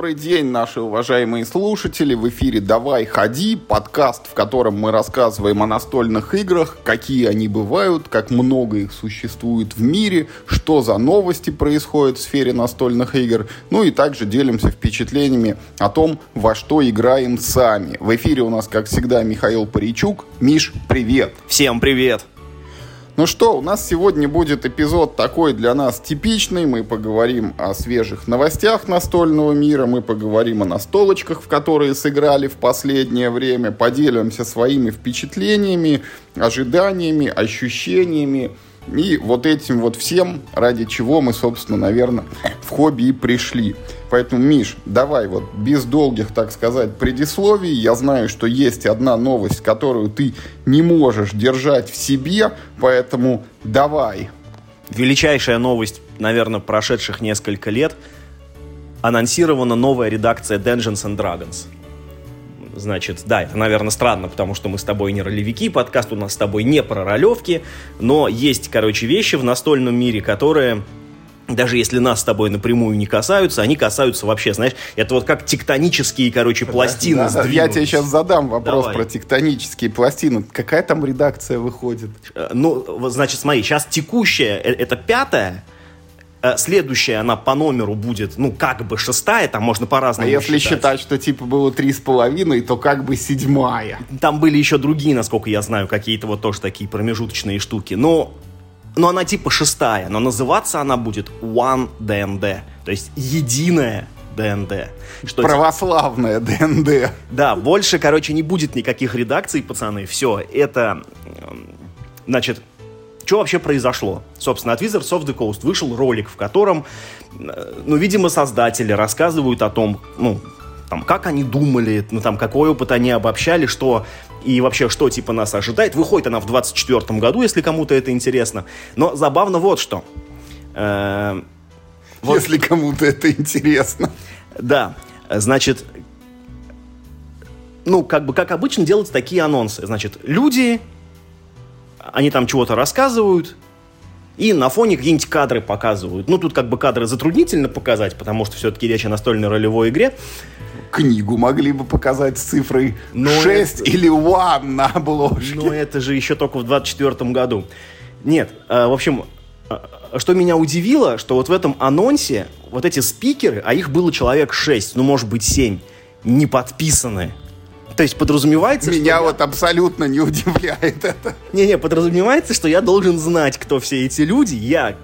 Добрый день, наши уважаемые слушатели. В эфире «Давай, ходи» подкаст, в котором мы рассказываем о настольных играх, какие они бывают, как много их существует в мире, что за новости происходят в сфере настольных игр, ну и также делимся впечатлениями о том, во что играем сами. В эфире у нас, как всегда, Михаил Паричук. Миш, привет! Всем привет! Ну что, у нас сегодня будет эпизод такой для нас типичный. Мы поговорим о свежих новостях настольного мира, мы поговорим о настолочках, в которые сыграли в последнее время, поделимся своими впечатлениями, ожиданиями, ощущениями. И вот этим вот всем, ради чего мы, собственно, наверное, в хобби и пришли. Поэтому, Миш, давай вот без долгих, так сказать, предисловий. Я знаю, что есть одна новость, которую ты не можешь держать в себе, поэтому давай. Величайшая новость, наверное, прошедших несколько лет. Анонсирована новая редакция Dungeons and Dragons. Значит, да, это, наверное, странно, потому что мы с тобой не ролевики, подкаст у нас с тобой не про ролевки, но есть, короче, вещи в настольном мире, которые даже если нас с тобой напрямую не касаются, они касаются вообще, знаешь, это вот как тектонические, короче, пластины да, Я тебе сейчас задам вопрос Давай. про тектонические пластины. Какая там редакция выходит? Э, ну, значит, смотри, сейчас текущая, э, это пятая, следующая, она по номеру будет, ну, как бы шестая, там можно по-разному А если считать. считать, что типа было три с половиной, то как бы седьмая. Там были еще другие, насколько я знаю, какие-то вот тоже такие промежуточные штуки. Но, но она типа шестая, но называться она будет One DND, то есть единая ДНД. Что Православная ДНД. Да, больше, короче, не будет никаких редакций, пацаны. Все, это, значит, что вообще произошло? Собственно, от Wizards of the Coast вышел ролик, в котором, э, ну, видимо, создатели рассказывают о том, ну, там, как они думали, ну, там, какой опыт они обобщали, что и вообще, что, типа, нас ожидает. Выходит она в 24 году, если кому-то это интересно. Но забавно вот что. Э, вот, если кому-то это интересно. Да, значит, ну, как бы, как обычно делаются такие анонсы. Значит, люди они там чего-то рассказывают, и на фоне какие-нибудь кадры показывают. Ну, тут как бы кадры затруднительно показать, потому что все-таки речь о настольной ролевой игре. Книгу могли бы показать с цифрой Но 6 это... или 1 на обложке. Но это же еще только в 24 году. Нет, э, в общем, э, что меня удивило, что вот в этом анонсе вот эти спикеры, а их было человек 6, ну, может быть, 7, не подписаны. То есть подразумевается, Меня что вот я... абсолютно не удивляет это. Не-не, подразумевается, что я должен знать, кто все эти люди. Я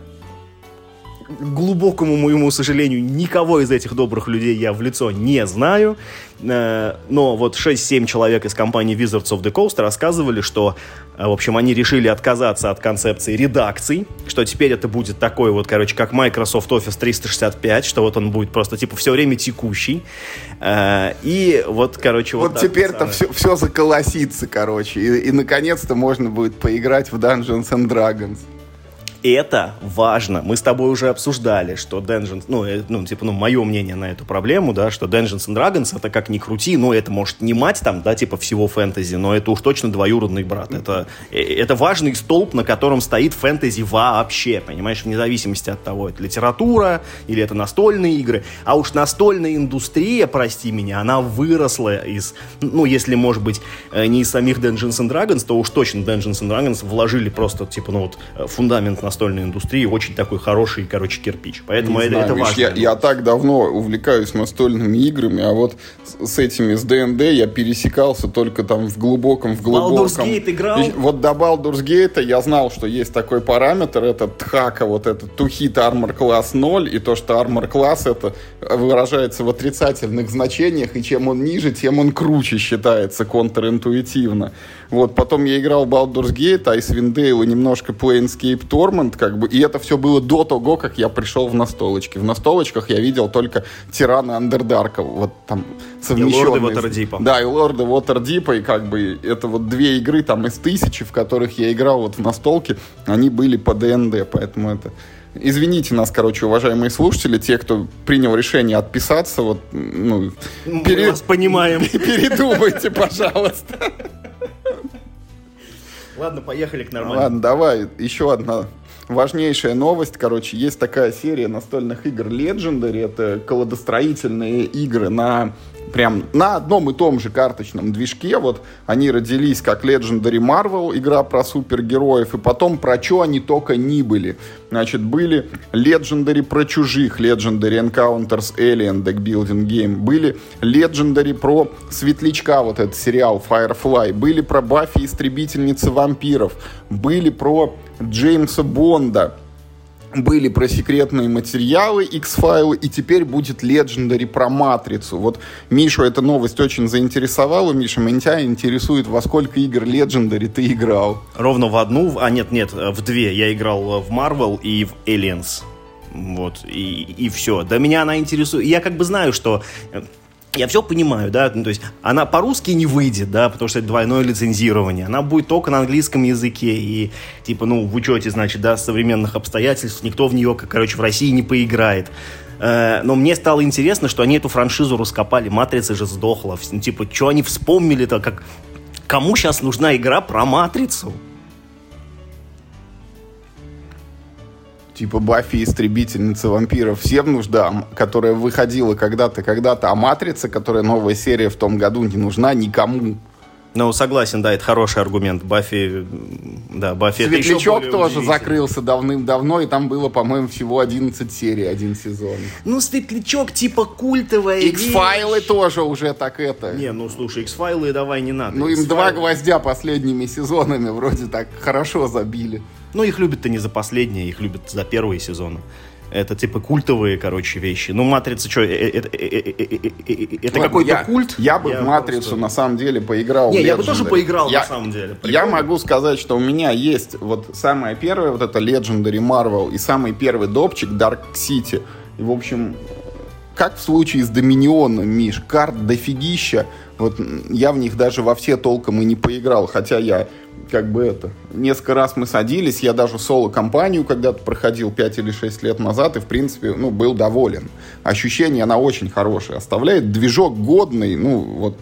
глубокому моему сожалению, никого из этих добрых людей я в лицо не знаю. Э, но вот 6-7 человек из компании Wizards of the Coast рассказывали, что, э, в общем, они решили отказаться от концепции редакций, что теперь это будет такой вот, короче, как Microsoft Office 365, что вот он будет просто, типа, все время текущий. Э, и вот, короче, вот Вот теперь-то все, все заколосится, короче, и, и наконец-то можно будет поиграть в Dungeons and Dragons это важно. Мы с тобой уже обсуждали, что Dungeons, ну, э, ну, типа, ну, мое мнение на эту проблему, да, что Dungeons and Dragons, это как ни крути, но это может не мать там, да, типа, всего фэнтези, но это уж точно двоюродный брат. Это, э, это важный столб, на котором стоит фэнтези вообще, понимаешь, вне зависимости от того, это литература или это настольные игры. А уж настольная индустрия, прости меня, она выросла из, ну, если, может быть, э, не из самих Dungeons and Dragons, то уж точно Dungeons and Dragons вложили просто, типа, ну, вот, фундамент на настольной индустрии очень такой хороший, короче, кирпич. Поэтому не это, знаю, это важно. Я, я так давно увлекаюсь настольными играми, а вот с, с этими, с ДНД я пересекался только там в глубоком, в глубоком... Baldur's Gate играл? И, вот до Baldur's Gate я знал, что есть такой параметр, это тхака, вот это to hit armor class 0, и то, что armor class это выражается в отрицательных значениях, и чем он ниже, тем он круче считается контринтуитивно. Вот, потом я играл Baldur's Gate, Icewind Dale и немножко Planescape Torment, как бы, и это все было до того, как я пришел в настолочки. В настолочках я видел только Тирана Андердарка, вот там совмещенные. И Лорды Waterdeep. Да, и Лорды Waterdeep, и как бы это вот две игры там из тысячи, в которых я играл вот в настолке, они были по ДНД, поэтому это... Извините нас, короче, уважаемые слушатели, те, кто принял решение отписаться, вот, ну, Мы пере... вас понимаем. Передумайте, пожалуйста. Ладно, поехали к нормальному. Ладно, давай, еще одна важнейшая новость. Короче, есть такая серия настольных игр Legendary. Это колодостроительные игры на прям на одном и том же карточном движке. Вот они родились как Legendary Marvel, игра про супергероев, и потом про что они только не были. Значит, были Legendary про чужих, Legendary Encounters Alien Deck Building Game, были Legendary про Светлячка, вот этот сериал Firefly, были про Баффи Истребительницы вампиров, были про Джеймса Бонда, были про секретные материалы, X-файлы, и теперь будет Legendary про Матрицу. Вот Мишу эта новость очень заинтересовала. Миша, меня интересует, во сколько игр Legendary ты играл? Ровно в одну, а нет, нет, в две. Я играл в Marvel и в Aliens. Вот, и, и все. Да меня она интересует. Я как бы знаю, что я все понимаю, да, ну, то есть она по-русски не выйдет, да, потому что это двойное лицензирование, она будет только на английском языке, и, типа, ну, в учете, значит, да, современных обстоятельств никто в нее, короче, в России не поиграет. Э, но мне стало интересно, что они эту франшизу раскопали, Матрица же сдохла, ну, типа, что они вспомнили-то, как... Кому сейчас нужна игра про Матрицу? Типа Баффи Истребительница вампиров всем нужда, которая выходила когда-то, когда-то, а Матрица, которая новая серия в том году, не нужна никому. Ну, согласен, да, это хороший аргумент. Баффи, да, Баффи Светлячок тоже закрылся давным-давно, и там было, по-моему, всего 11 серий, один сезон. Ну, Светлячок типа культовая X-файлы тоже уже так это. Не, ну, слушай, X-файлы давай не надо. Ну, им два гвоздя последними сезонами вроде так хорошо забили. Ну, их любят-то не за последние, их любят за первые сезоны. Это типа культовые, короче, вещи. Ну, Матрица что, это какой-то культ? Я бы в Матрицу на самом деле поиграл. Не, я бы тоже поиграл на самом деле. Я могу сказать, что у меня есть вот самое первое, вот это Legendary Marvel и самый первый допчик Dark City. И, в общем, как в случае с Доминионом, Миш, карт дофигища. Вот я в них даже во все толком и не поиграл, хотя я как бы это... Несколько раз мы садились, я даже соло-компанию когда-то проходил 5 или 6 лет назад, и, в принципе, ну, был доволен. Ощущение, она очень хорошее оставляет. Движок годный, ну, вот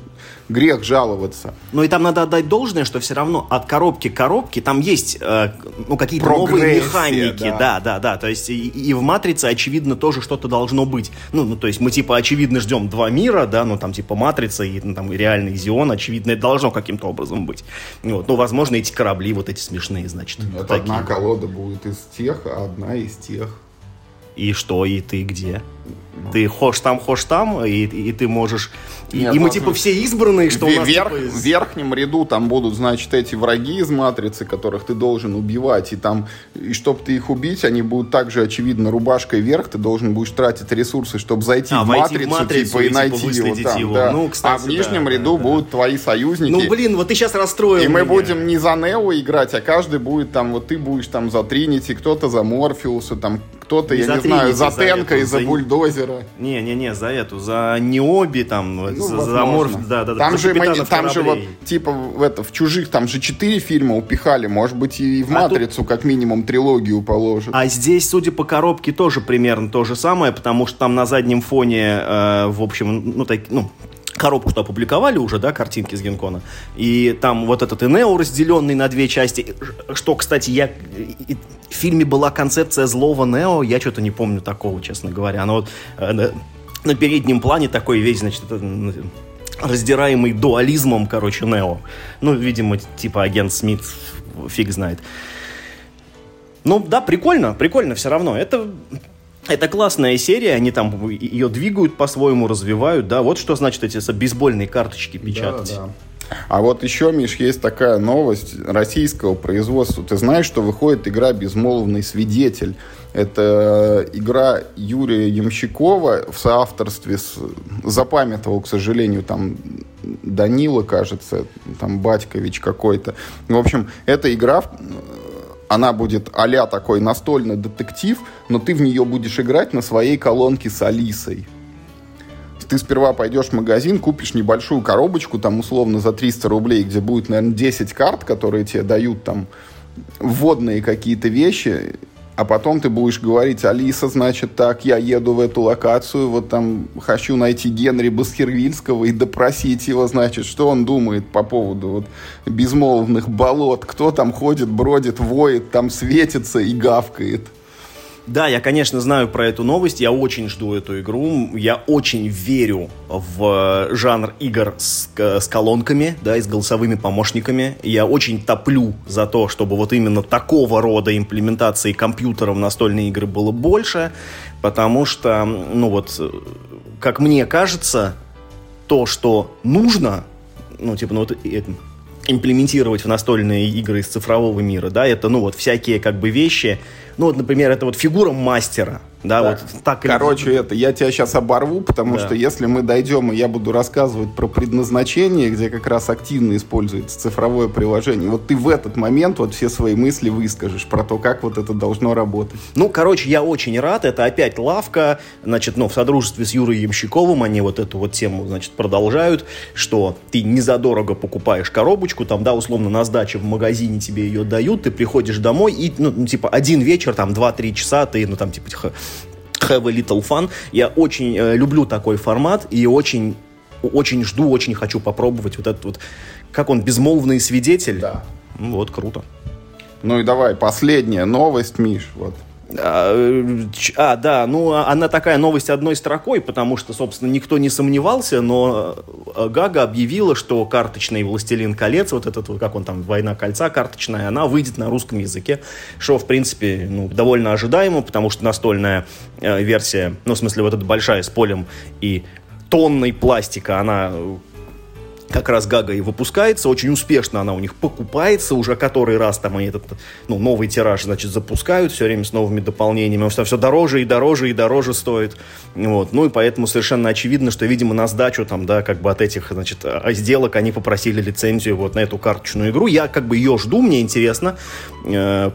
грех жаловаться. Ну и там надо отдать должное, что все равно от коробки к коробке там есть э, ну, какие-то новые механики. Да. да, да, да. То есть и, и в «Матрице» очевидно тоже что-то должно быть. Ну, ну, то есть мы типа очевидно ждем два мира, да, ну там типа «Матрица» и ну, там реальный «Зион», очевидно, это должно каким-то образом быть. Вот. Ну, возможно, эти корабли вот эти смешные, значит. Это такие. одна колода будет из тех, а одна из тех. И что, и ты где? Ты хошь там, хошь там, и, и ты можешь... Нет, и, и мы типа все избранные, что в, у нас... Верх, типа. В верхнем ряду там будут, значит, эти враги из Матрицы, которых ты должен убивать, и там, и чтобы ты их убить, они будут также, очевидно, рубашкой вверх, ты должен будешь тратить ресурсы, чтобы зайти а, в, матрицу, в Матрицу типа, и, типа, найти его там. Его. Да. Ну, кстати, а в нижнем да, ряду да, будут да. твои союзники. Ну, блин, вот ты сейчас расстроил И меня. мы будем не за Нео играть, а каждый будет там, вот ты будешь там за Тринити, кто-то за Морфеуса, там кто-то, я не знаю, за Тенка и за Бульдозера. Не-не-не, за эту, за Необи, там, ну, за, за Морф, да, да, там же, там же вот, типа, в, это, в «Чужих» там же четыре фильма упихали, может быть, и в а «Матрицу» как минимум трилогию положат. А здесь, судя по коробке, тоже примерно то же самое, потому что там на заднем фоне, э, в общем, ну, так, ну, коробку-то опубликовали уже, да, картинки с Генкона. И там вот этот Энео, разделенный на две части. Что, кстати, я... В фильме была концепция злого Нео, я что-то не помню такого, честно говоря. Она вот э, на переднем плане такой весь, значит, раздираемый дуализмом, короче, Нео. Ну, видимо, типа агент Смит, фиг знает. Ну, да, прикольно, прикольно все равно. Это это классная серия, они там ее двигают по-своему, развивают, да. Вот что значит эти бейсбольные карточки печатать. Да, да. А вот еще, Миш, есть такая новость российского производства. Ты знаешь, что выходит игра «Безмолвный свидетель». Это игра Юрия Ямщикова в соавторстве с... Запамятовал, к сожалению, там Данила, кажется, там Батькович какой-то. В общем, эта игра она будет а такой настольный детектив, но ты в нее будешь играть на своей колонке с Алисой. Ты сперва пойдешь в магазин, купишь небольшую коробочку, там условно за 300 рублей, где будет, наверное, 10 карт, которые тебе дают там вводные какие-то вещи, а потом ты будешь говорить, Алиса, значит, так, я еду в эту локацию, вот там хочу найти Генри Басхервильского и допросить его, значит, что он думает по поводу вот безмолвных болот, кто там ходит, бродит, воет, там светится и гавкает. Да, я, конечно, знаю про эту новость, я очень жду эту игру, я очень верю в э, жанр игр с, с колонками, да, и с голосовыми помощниками. Я очень топлю за то, чтобы вот именно такого рода имплементации компьютера в настольные игры было больше, потому что, ну вот, как мне кажется, то, что нужно, ну, типа, ну, вот, имплементировать в настольные игры из цифрового мира, да, это, ну, вот, всякие, как бы, вещи, ну, вот, например, это вот фигура мастера, да, так. вот так. Короче, или... это я тебя сейчас оборву, потому да. что если мы дойдем, и я буду рассказывать про предназначение, где как раз активно используется цифровое приложение, вот ты в этот момент вот все свои мысли выскажешь про то, как вот это должно работать. Ну, короче, я очень рад. Это опять лавка, значит, ну, в содружестве с Юрой Ямщиковым они вот эту вот тему, значит, продолжают, что ты незадорого покупаешь коробочку, там, да, условно, на сдаче в магазине тебе ее дают, ты приходишь домой и, ну, ну типа, один вечер, там, два-три часа ты, ну, там, типа, have a little fun. Я очень э, люблю такой формат и очень очень жду, очень хочу попробовать вот этот вот, как он, безмолвный свидетель. Да. Ну, вот, круто. Ну и давай, последняя новость, Миш, вот. А, а, да, ну она такая новость одной строкой, потому что, собственно, никто не сомневался, но э, Гага объявила, что карточный «Властелин колец», вот этот, как он там, «Война кольца» карточная, она выйдет на русском языке, что, в принципе, ну, довольно ожидаемо, потому что настольная э, версия, ну, в смысле, вот эта большая с полем и тонной пластика, она как раз Гага и выпускается, очень успешно она у них покупается, уже который раз там они этот, ну, новый тираж, значит, запускают все время с новыми дополнениями, потому что все дороже и дороже и дороже стоит, вот, ну, и поэтому совершенно очевидно, что, видимо, на сдачу там, да, как бы от этих, значит, а, сделок они попросили лицензию вот на эту карточную игру, я как бы ее жду, мне интересно, э,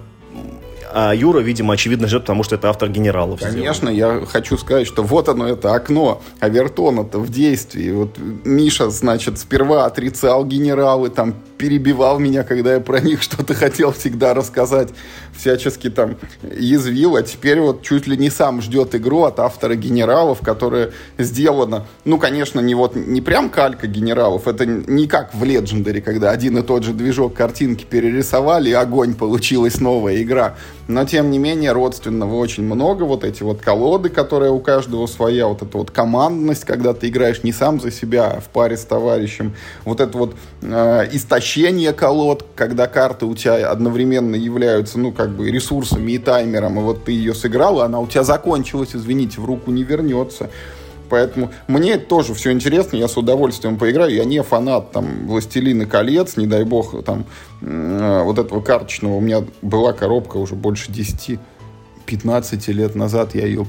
а Юра, видимо, очевидно ждет, потому что это автор генералов. Конечно, сделан. я хочу сказать, что вот оно, это окно Авертона-то в действии. Вот Миша, значит, сперва отрицал генералы, там перебивал меня, когда я про них что-то хотел всегда рассказать, всячески там язвил, а теперь вот чуть ли не сам ждет игру от автора генералов, которая сделана, ну, конечно, не вот, не прям калька генералов, это не как в Legendary, когда один и тот же движок картинки перерисовали, и огонь, получилась новая игра. Но, тем не менее, родственного очень много, вот эти вот колоды, которые у каждого своя, вот эта вот командность, когда ты играешь не сам за себя, а в паре с товарищем, вот это вот э, истощение колод, когда карты у тебя одновременно являются, ну, как бы ресурсами и таймером, и вот ты ее сыграл, и она у тебя закончилась, извините, в руку не вернется. Поэтому мне это тоже все интересно, я с удовольствием поиграю. Я не фанат там «Властелина колец», не дай бог, там э, вот этого карточного. У меня была коробка уже больше 10-15 лет назад, я ее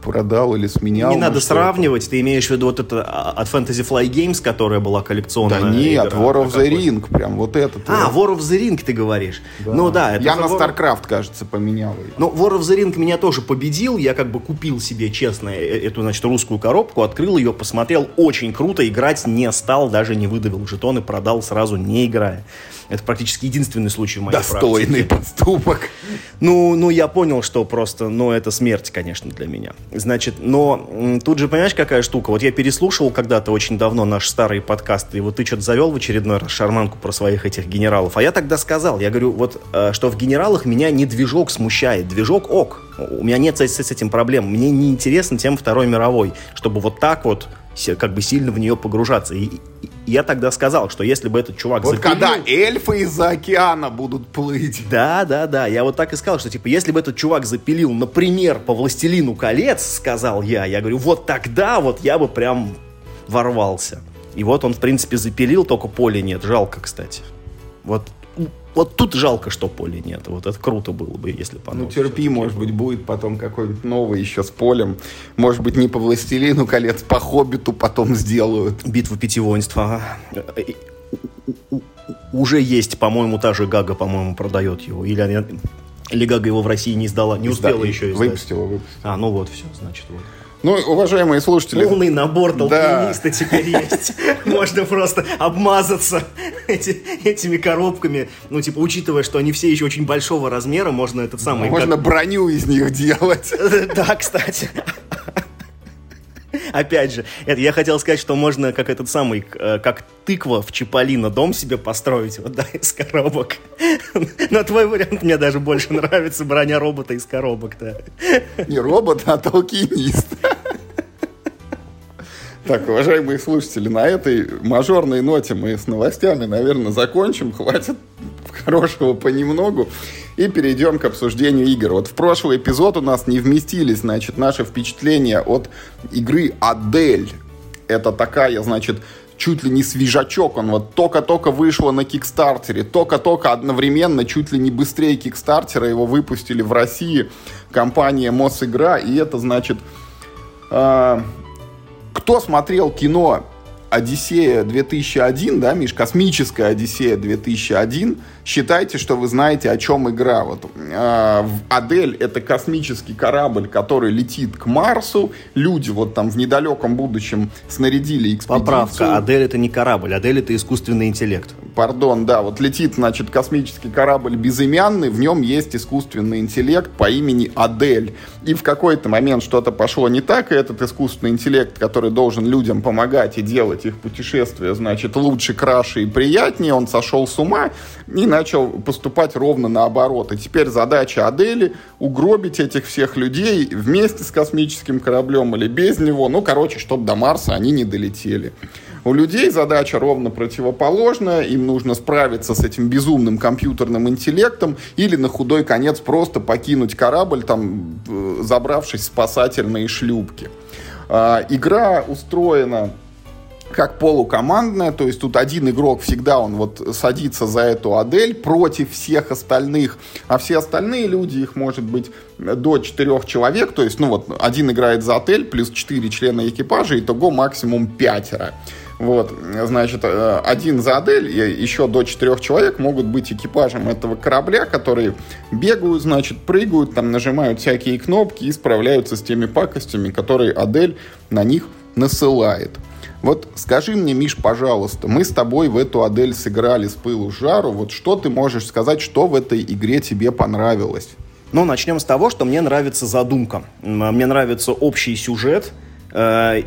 продал или сменял. Не надо сравнивать, ты имеешь в виду вот это а, от Fantasy Fly Games, которая была коллекционная? Да нет, игра, War of the Ring, прям вот этот. А, War of the Ring ты говоришь. Да. Ну да. Это я на War... StarCraft, кажется, поменял ее. Ну, War of the Ring меня тоже победил, я как бы купил себе, честно, э, эту, значит, русскую коробку, открыл ее, посмотрел, очень круто, играть не стал, даже не выдавил жетоны, продал сразу, не играя. Это практически единственный случай в моей Достойный практике. поступок. Ну, ну, я понял, что просто, ну, это смерть, конечно, для меня. Значит, но тут же, понимаешь, какая штука? Вот я переслушивал когда-то очень давно наш старый подкаст, и вот ты что-то завел в очередной раз шарманку про своих этих генералов. А я тогда сказал, я говорю, вот, э, что в генералах меня не движок смущает, движок ок. У меня нет с, с этим проблем. Мне не интересна тема Второй мировой, чтобы вот так вот как бы сильно в нее погружаться. И, и я тогда сказал, что если бы этот чувак Вот запилил... когда эльфы из-за океана будут плыть. Да, да, да. Я вот так и сказал, что типа, если бы этот чувак запилил, например, по «Властелину колец», сказал я, я говорю, вот тогда вот я бы прям ворвался. И вот он, в принципе, запилил, только поля нет. Жалко, кстати. Вот вот тут жалко, что поля нет. Вот это круто было бы, если бы. Ну, терпи, может быть, будет потом какой-нибудь новый еще с полем. Может быть, не по «Властелину колец», по «Хоббиту» потом сделают. Битву пяти воинств, ага. Уже есть, по-моему, та же Гага, по-моему, продает его. Или, или Гага его в России не издала, не успела еще издать. Выпустила, выпустила. А, ну вот, все, значит, вот. Ну, уважаемые слушатели... Полный набор толкниниста да. теперь есть. Можно просто обмазаться эти, этими коробками. Ну, типа, учитывая, что они все еще очень большого размера, можно этот самый... Можно как... броню из них делать. Да, кстати. Опять же, это я хотел сказать, что можно как этот самый, э, как тыква в Чиполлино дом себе построить, вот, да, из коробок. Но твой вариант мне даже больше нравится, броня робота из коробок, да. Не робот, а толкинист. Так, уважаемые слушатели, на этой мажорной ноте мы с новостями, наверное, закончим. Хватит хорошего понемногу. И перейдем к обсуждению игр. Вот в прошлый эпизод у нас не вместились, значит, наши впечатления от игры Адель. Это такая, значит, чуть ли не свежачок. Он вот только-только вышел на Кикстартере, только-только одновременно, чуть ли не быстрее Кикстартера его выпустили в России компания Мосигра. И это, значит, э, кто смотрел кино Одиссея 2001, да, Миш, космическая Одиссея 2001, считайте, что вы знаете, о чем игра. Вот, э, Адель — это космический корабль, который летит к Марсу. Люди вот там в недалеком будущем снарядили экспедицию. Поправка, Адель — это не корабль, Адель — это искусственный интеллект. Пардон, да, вот летит, значит, космический корабль безымянный, в нем есть искусственный интеллект по имени Адель. И в какой-то момент что-то пошло не так, и этот искусственный интеллект, который должен людям помогать и делать их путешествия, значит, лучше, краше и приятнее, он сошел с ума и начал поступать ровно наоборот. И теперь задача Адели угробить этих всех людей вместе с космическим кораблем или без него, ну, короче, чтобы до Марса они не долетели. У людей задача ровно противоположная, им нужно справиться с этим безумным компьютерным интеллектом или на худой конец просто покинуть корабль, там, э, забравшись в спасательные шлюпки. А, игра устроена как полукомандная, то есть тут один игрок всегда он вот садится за эту Адель против всех остальных, а все остальные люди, их может быть до четырех человек, то есть, ну вот, один играет за Адель, плюс четыре члена экипажа, итого максимум пятеро. Вот, значит, э, один за Адель, и еще до четырех человек могут быть экипажем этого корабля, которые бегают, значит, прыгают, там нажимают всякие кнопки и справляются с теми пакостями, которые Адель на них насылает. Вот скажи мне, Миш, пожалуйста, мы с тобой в эту Адель сыграли с пылу жару. Вот что ты можешь сказать, что в этой игре тебе понравилось? Ну, начнем с того, что мне нравится задумка. Мне нравится общий сюжет. Э,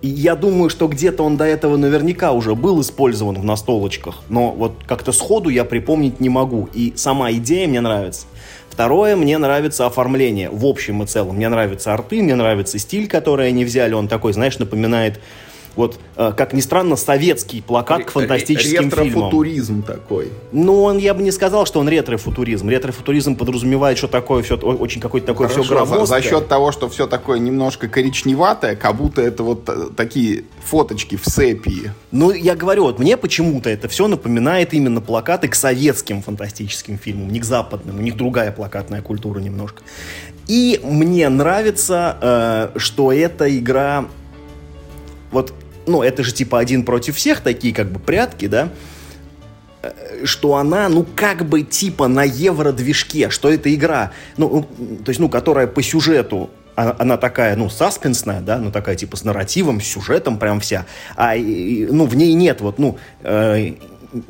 я думаю, что где-то он до этого наверняка уже был использован в настолочках, но вот как-то сходу я припомнить не могу. И сама идея мне нравится. Второе, мне нравится оформление в общем и целом. Мне нравятся арты, мне нравится стиль, который они взяли. Он такой, знаешь, напоминает вот, э, как ни странно, советский плакат к фантастическим фильмам. Ретро-футуризм такой. Ну, он, я бы не сказал, что он ретро-футуризм. Ретро-футуризм подразумевает, что такое все, очень какой-то такой Хорошо, все громоздкое. За, за счет того, что все такое немножко коричневатое, как будто это вот э, такие фоточки в сепии. Ну, я говорю, вот мне почему-то это все напоминает именно плакаты к советским фантастическим фильмам, не к западным. У них другая плакатная культура немножко. И мне нравится, э, что эта игра вот ну, это же типа один против всех, такие как бы прятки, да, э, что она, ну, как бы типа на евро-движке, что это игра, ну, то есть, ну, которая по сюжету а, она такая, ну, саспенсная, да, ну, такая, типа, с нарративом, с сюжетом прям вся, а, ну, в ней нет вот, ну, э,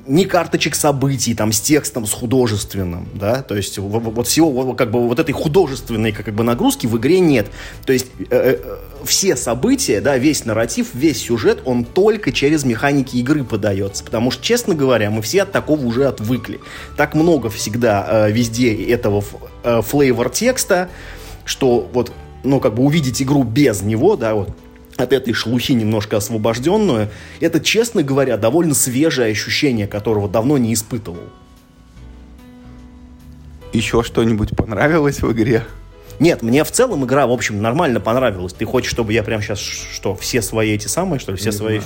ни карточек событий, там, с текстом, с художественным, да, то есть вот всего, вот, как бы, вот этой художественной, как бы, нагрузки в игре нет. То есть э, э, все события, да, весь нарратив, весь сюжет, он только через механики игры подается, потому что, честно говоря, мы все от такого уже отвыкли. Так много всегда э, везде этого э, флейвор текста, что вот, ну, как бы увидеть игру без него, да, вот, от этой шелухи немножко освобожденную, это, честно говоря, довольно свежее ощущение, которого давно не испытывал. Еще что-нибудь понравилось в игре? Нет, мне в целом игра, в общем, нормально понравилась. Ты хочешь, чтобы я прям сейчас, что, все свои эти самые, что ли, все не свои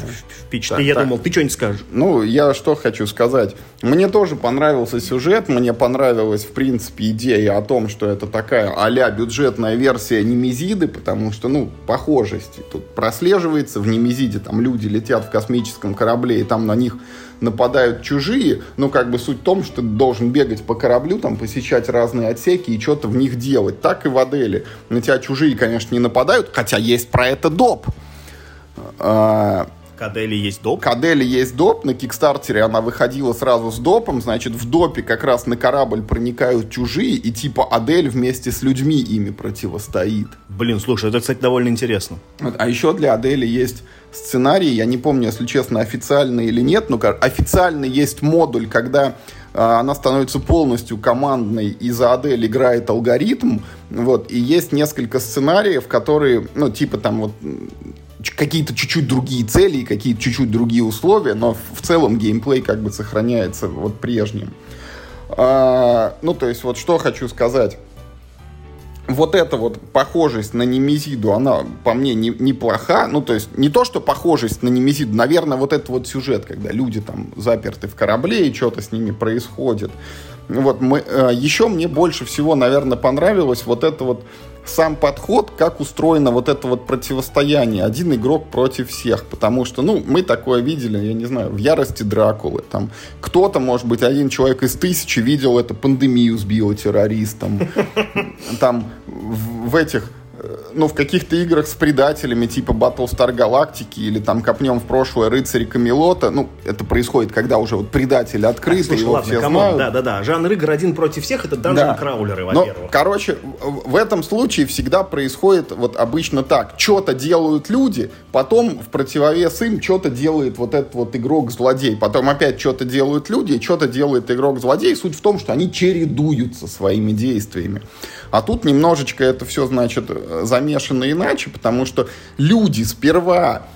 впечатления? Я так. думал, ты что-нибудь скажешь. Ну, я что хочу сказать. Мне тоже понравился сюжет, мне понравилась, в принципе, идея о том, что это такая а бюджетная версия Немезиды, потому что, ну, похожести тут прослеживается. В Немезиде там люди летят в космическом корабле, и там на них нападают чужие, но как бы суть в том, что ты должен бегать по кораблю, там, посещать разные отсеки и что-то в них делать. Так и в Аделе. На тебя чужие, конечно, не нападают, хотя есть про это доп. Кадели есть доп? Кадели есть доп. На Кикстартере она выходила сразу с допом. Значит, в допе как раз на корабль проникают чужие, и типа Адель вместе с людьми ими противостоит. Блин, слушай, это, кстати, довольно интересно. А еще для Адели есть сценарий, я не помню, если честно, официальный или нет, но официально есть модуль, когда а, она становится полностью командной, и за Адель играет алгоритм, вот, и есть несколько сценариев, которые, ну, типа там вот какие-то чуть-чуть другие цели и какие-то чуть-чуть другие условия, но в целом геймплей как бы сохраняется вот прежним. А, ну, то есть, вот что хочу сказать. Вот эта вот похожесть на Немезиду, она по мне не, неплоха. Ну, то есть, не то, что похожесть на Немезиду, наверное, вот этот вот сюжет, когда люди там заперты в корабле и что-то с ними происходит. Вот, мы, э, еще мне больше всего, наверное, понравилось вот это вот сам подход, как устроено вот это вот противостояние. Один игрок против всех. Потому что, ну, мы такое видели, я не знаю, в ярости Дракулы. Там кто-то, может быть, один человек из тысячи видел это пандемию с биотеррористом. Там в этих ну, в каких-то играх с предателями, типа Battlestar Galactica или там копнем в прошлое рыцари Камелота, ну, это происходит, когда уже вот предатель открыт, а, его ладно, все come on, знают. Да-да-да, жанр игр один против всех, это данжен да. краулеры, во-первых. Но, короче, в этом случае всегда происходит вот обычно так. Что-то делают люди, потом в противовес им что-то делает вот этот вот игрок-злодей. Потом опять что-то делают люди, что-то делает игрок-злодей. Суть в том, что они чередуются своими действиями. А тут немножечко это все, значит, замешано иначе, потому что люди сперва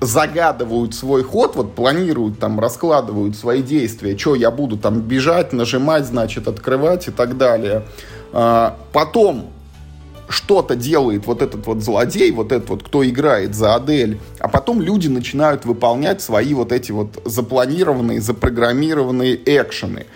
загадывают свой ход, вот планируют там, раскладывают свои действия, что я буду там бежать, нажимать, значит, открывать и так далее. А, потом что-то делает вот этот вот злодей, вот этот вот, кто играет за Адель, а потом люди начинают выполнять свои вот эти вот запланированные, запрограммированные экшены.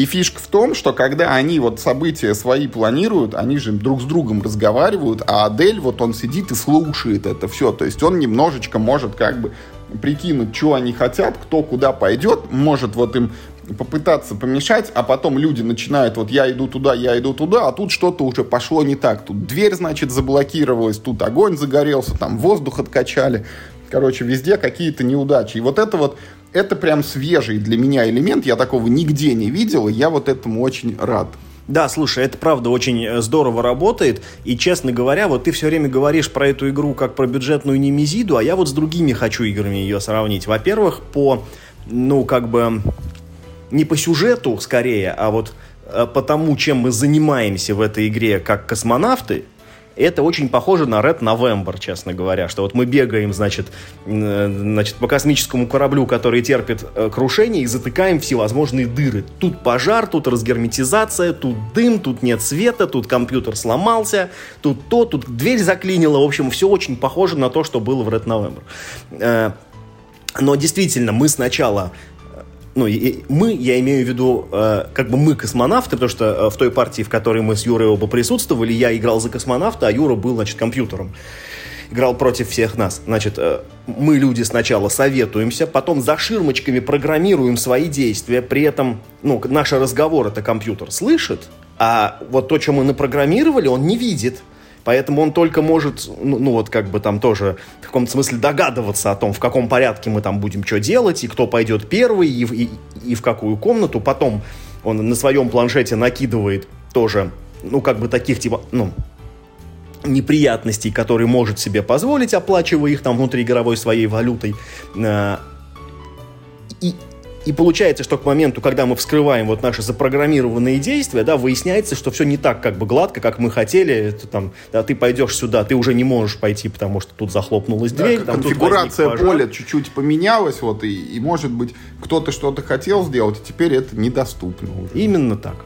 И фишка в том, что когда они вот события свои планируют, они же друг с другом разговаривают, а Адель вот он сидит и слушает это все. То есть он немножечко может как бы прикинуть, что они хотят, кто куда пойдет, может вот им попытаться помешать, а потом люди начинают, вот я иду туда, я иду туда, а тут что-то уже пошло не так. Тут дверь, значит, заблокировалась, тут огонь загорелся, там воздух откачали. Короче, везде какие-то неудачи. И вот это вот это прям свежий для меня элемент, я такого нигде не видел, и я вот этому очень рад. Да, слушай, это правда очень э, здорово работает. И, честно говоря, вот ты все время говоришь про эту игру как про бюджетную немезиду, а я вот с другими хочу играми ее сравнить. Во-первых, по, ну, как бы, не по сюжету скорее, а вот э, по тому, чем мы занимаемся в этой игре как космонавты, это очень похоже на Red November, честно говоря, что вот мы бегаем, значит, значит по космическому кораблю, который терпит э, крушение, и затыкаем всевозможные дыры. Тут пожар, тут разгерметизация, тут дым, тут нет света, тут компьютер сломался, тут то, тут дверь заклинила. В общем, все очень похоже на то, что было в Red November. Э, но действительно, мы сначала ну, и, мы, я имею в виду, э, как бы мы космонавты, потому что э, в той партии, в которой мы с Юрой оба присутствовали, я играл за космонавта, а Юра был, значит, компьютером. Играл против всех нас. Значит, э, мы, люди, сначала советуемся, потом за ширмочками программируем свои действия, при этом, ну, наши разговоры это компьютер слышит, а вот то, что мы напрограммировали, он не видит. Поэтому он только может, ну, ну вот как бы там тоже в каком-то смысле догадываться о том, в каком порядке мы там будем что делать, и кто пойдет первый, и, и, и в какую комнату. Потом он на своем планшете накидывает тоже, ну как бы таких типа, ну, неприятностей, которые может себе позволить, оплачивая их там внутриигровой своей валютой. Э, и, и получается, что к моменту, когда мы вскрываем вот наши запрограммированные действия, да, выясняется, что все не так как бы гладко, как мы хотели. Это, там, да, ты пойдешь сюда, ты уже не можешь пойти, потому что тут захлопнулась дверь. Да, там, конфигурация поля чуть-чуть поменялась, вот, и, и может быть кто-то что-то хотел сделать, а теперь это недоступно уже. Именно так.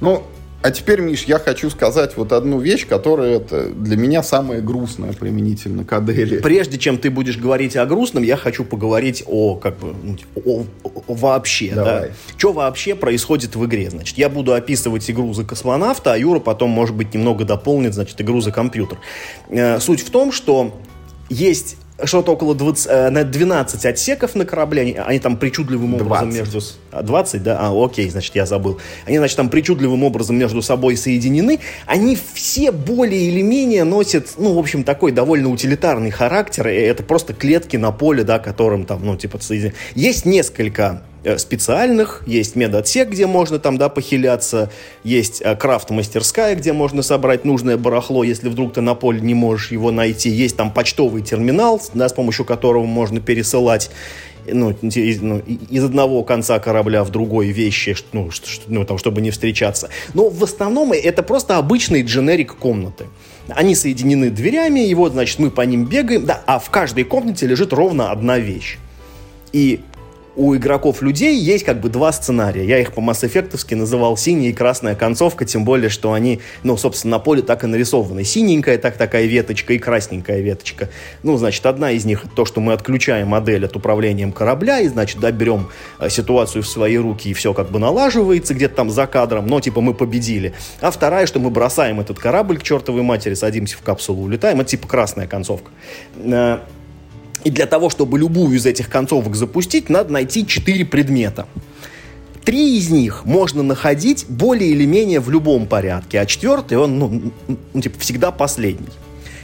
Ну, а теперь, Миш, я хочу сказать вот одну вещь, которая это для меня самая грустная применительно к Адели. Прежде чем ты будешь говорить о грустном, я хочу поговорить о как бы ну, о, о, вообще, Давай. да. Что вообще происходит в игре? Значит, я буду описывать игру за космонавта, а Юра потом, может быть, немного дополнит, значит, игру за компьютер. Э, суть в том, что есть что-то около 20, э, на 12 отсеков на корабле, они, они там причудливым образом 20. между... а, 20, да? А, окей, значит, я забыл. Они, значит, там причудливым образом между собой соединены. Они все более или менее носят, ну, в общем, такой довольно утилитарный характер. И это просто клетки на поле, да, которым там, ну, типа, соединены. Есть несколько специальных, есть медотсек, где можно там, да, похиляться, есть э, крафт-мастерская, где можно собрать нужное барахло, если вдруг ты на поле не можешь его найти, есть там почтовый терминал, да, с помощью которого можно пересылать ну, из, ну, из одного конца корабля в другой вещи, ну, ну, там, чтобы не встречаться. Но в основном это просто обычный дженерик комнаты. Они соединены дверями, и вот, значит, мы по ним бегаем, да, а в каждой комнате лежит ровно одна вещь. И у игроков людей есть как бы два сценария. Я их по Mass Effect называл синяя и красная концовка, тем более, что они, ну, собственно, на поле так и нарисованы. Синенькая так такая веточка и красненькая веточка. Ну, значит, одна из них то, что мы отключаем модель от управлением корабля, и, значит, да, берем э, ситуацию в свои руки, и все как бы налаживается где-то там за кадром, но, типа, мы победили. А вторая, что мы бросаем этот корабль к чертовой матери, садимся в капсулу, улетаем, это, типа, красная концовка. И для того, чтобы любую из этих концовок запустить, надо найти 4 предмета. Три из них можно находить более или менее в любом порядке, а четвертый, он, ну, ну, типа, всегда последний.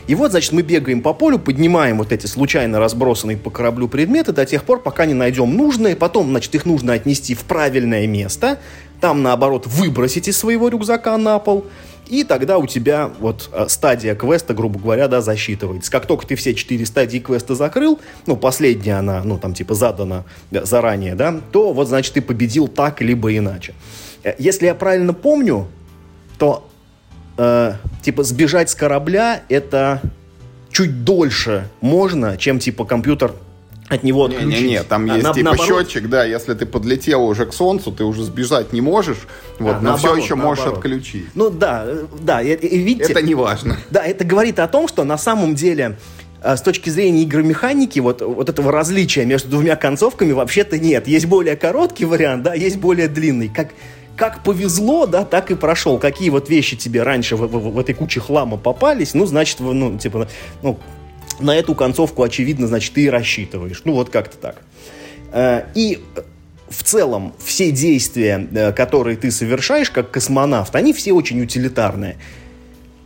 И вот, значит, мы бегаем по полю, поднимаем вот эти случайно разбросанные по кораблю предметы до тех пор, пока не найдем нужные. Потом, значит, их нужно отнести в правильное место. Там, наоборот, выбросить из своего рюкзака на пол. И тогда у тебя вот э, стадия квеста, грубо говоря, да, засчитывается. Как только ты все четыре стадии квеста закрыл, ну, последняя она, ну, там, типа, задана заранее, да, то вот, значит, ты победил так, либо иначе. Э, если я правильно помню, то, э, типа, сбежать с корабля это чуть дольше можно, чем, типа, компьютер от него отключить. Не-не-не, там А, есть на- типа наоборот. счетчик, да, если ты подлетел уже к солнцу, ты уже сбежать не можешь, вот, А, но все наоборот, еще можешь наоборот. отключить. Ну да, да, и, и видите, Это не важно. Да, это говорит о том, что на самом деле э, с точки зрения игромеханики вот, вот этого различия между двумя концовками вообще-то нет. Есть более короткий вариант, да, есть более длинный. Как, как повезло, да, так и прошел. Какие вот вещи тебе раньше в, в- в этой куче хлама попались, ну, значит, ну, типа, ну, на эту концовку, очевидно, значит, ты и рассчитываешь. Ну, вот как-то так. Э, И в целом все действия, э, которые ты совершаешь как космонавт, они все очень утилитарные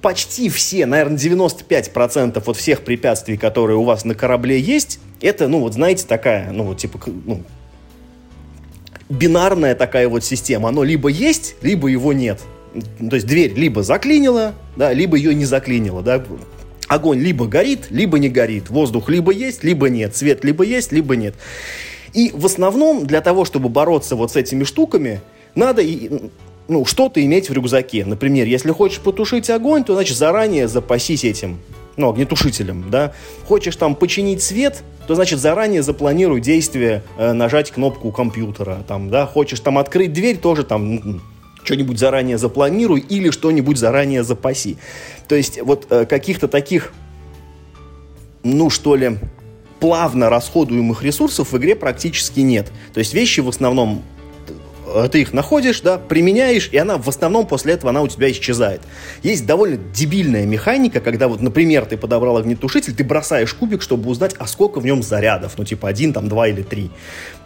почти все, наверное, 95% от всех препятствий, которые у вас на корабле есть, это, ну, вот знаете, такая, ну, вот типа, ну, бинарная такая вот система. Оно либо есть, либо его нет. То есть дверь либо заклинила, да, либо ее не заклинила, да. Огонь либо горит, либо не горит. Воздух либо есть, либо нет. Свет либо есть, либо нет. И в основном для того, чтобы бороться вот с этими штуками, надо и, ну, что-то иметь в рюкзаке. Например, если хочешь потушить огонь, то, значит, заранее запасись этим, ну, огнетушителем, да. Хочешь там починить свет, то, значит, заранее запланируй действие, э, нажать кнопку компьютера, там, да. Хочешь там открыть дверь, тоже там что-нибудь заранее запланируй или что-нибудь заранее запаси. То есть вот э, каких-то таких, ну, что ли, плавно расходуемых ресурсов в игре практически нет. То есть вещи в основном ты их находишь, да, применяешь, и она в основном после этого она у тебя исчезает. Есть довольно дебильная механика, когда вот, например, ты подобрал огнетушитель, ты бросаешь кубик, чтобы узнать, а сколько в нем зарядов, ну, типа один, там, два или три.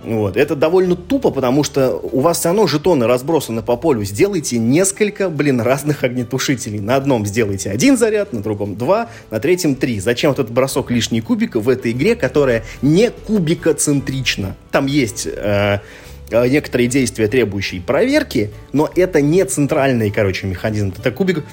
Вот. Это довольно тупо, потому что у вас все равно жетоны разбросаны по полю. Сделайте несколько, блин, разных огнетушителей. На одном сделайте один заряд, на другом два, на третьем три. Зачем вот этот бросок лишней кубика в этой игре, которая не кубикоцентрична? Там есть... э, э, некоторые действия, требующие проверки, но это не центральный, короче, механизм. Так кубик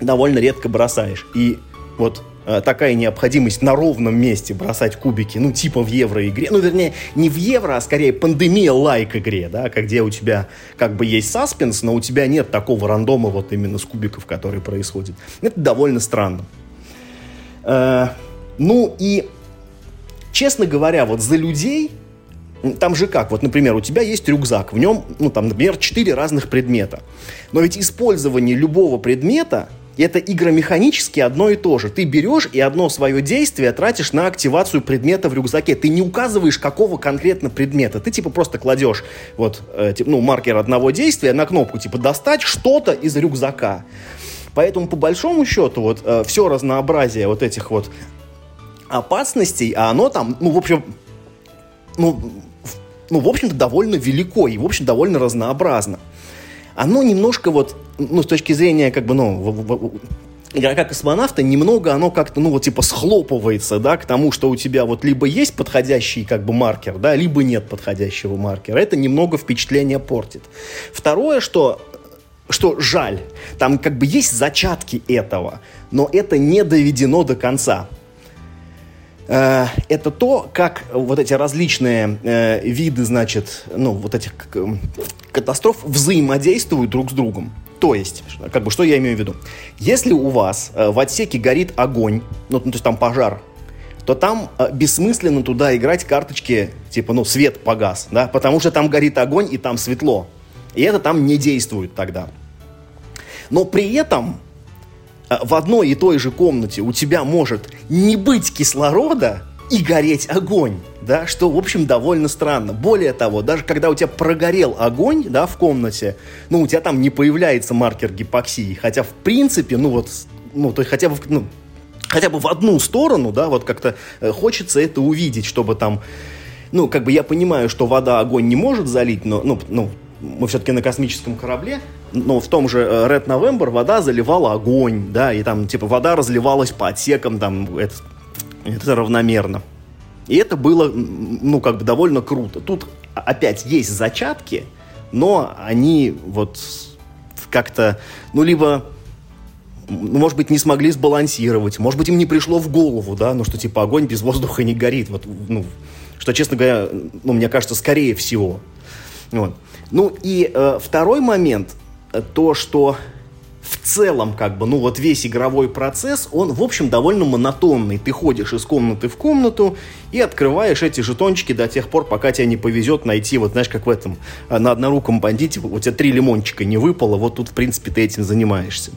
довольно редко бросаешь. И вот э, такая необходимость на ровном месте бросать кубики, ну, типа в евро-игре, ну, вернее, не в евро, а скорее пандемия-лайк игре, да, где у тебя как бы есть саспенс, но у тебя нет такого рандома вот именно с кубиков, который происходит. Это довольно странно. Э, ну, и, честно говоря, вот за людей там же как, вот, например, у тебя есть рюкзак, в нем, ну, там, например, четыре разных предмета. Но ведь использование любого предмета это игромеханически одно и то же. Ты берешь и одно свое действие тратишь на активацию предмета в рюкзаке. Ты не указываешь, какого конкретно предмета. Ты типа просто кладешь вот, э, ну, маркер одного действия на кнопку, типа достать что-то из рюкзака. Поэтому, по большому счету, вот э, все разнообразие вот этих вот опасностей, а оно там, ну, в общем, ну, ну, в общем-то, довольно велико и, в общем, довольно разнообразно. Оно немножко вот, ну, с точки зрения, как бы, ну, в, в, игрока космонавта немного оно как-то, ну, вот, типа, схлопывается, да, к тому, что у тебя вот либо есть подходящий, как бы, маркер, да, либо нет подходящего маркера. Это немного впечатление портит. Второе, что что жаль, там как бы есть зачатки этого, но это не доведено до конца. Э, это то, как вот эти различные э, виды, значит, ну, вот этих катастроф взаимодействуют друг с другом. То есть, как бы, что я имею в виду? Если у вас э, в отсеке горит огонь, ну, то есть там пожар, то там э, бессмысленно туда играть карточки, типа, ну, свет погас, да, потому что там горит огонь и там светло. И это там не действует тогда. Но при этом в одной и той же комнате у тебя может не быть кислорода, и гореть огонь, да, что, в общем, довольно странно. Более того, даже когда у тебя прогорел огонь, да, в комнате, ну, у тебя там не появляется маркер гипоксии, хотя, в принципе, ну, вот, ну, то есть хотя бы, ну, хотя бы в одну сторону, да, вот как-то э, хочется это увидеть, чтобы там, ну, как бы я понимаю, что вода огонь не может залить, но, ну, ну мы все-таки на космическом корабле, но в том же э, Red November вода заливала огонь, да, и там, типа, вода разливалась по отсекам, там, это, это равномерно. И это было, ну, как бы довольно круто. Тут опять есть зачатки, но они вот как-то, ну, либо, ну, может быть, не смогли сбалансировать, может быть, им не пришло в голову, да, ну, что, типа, огонь без воздуха не горит, вот, ну, что, честно говоря, ну, мне кажется, скорее всего. Вот. Ну, и э, второй момент, то, что в целом, как бы, ну вот весь игровой процесс, он, в общем, довольно монотонный. Ты ходишь из комнаты в комнату и открываешь эти жетончики до тех пор, пока тебе не повезет найти, вот знаешь, как в этом, э, на одноруком бандите, у тебя три лимончика не выпало, вот тут, в принципе, ты этим занимаешься.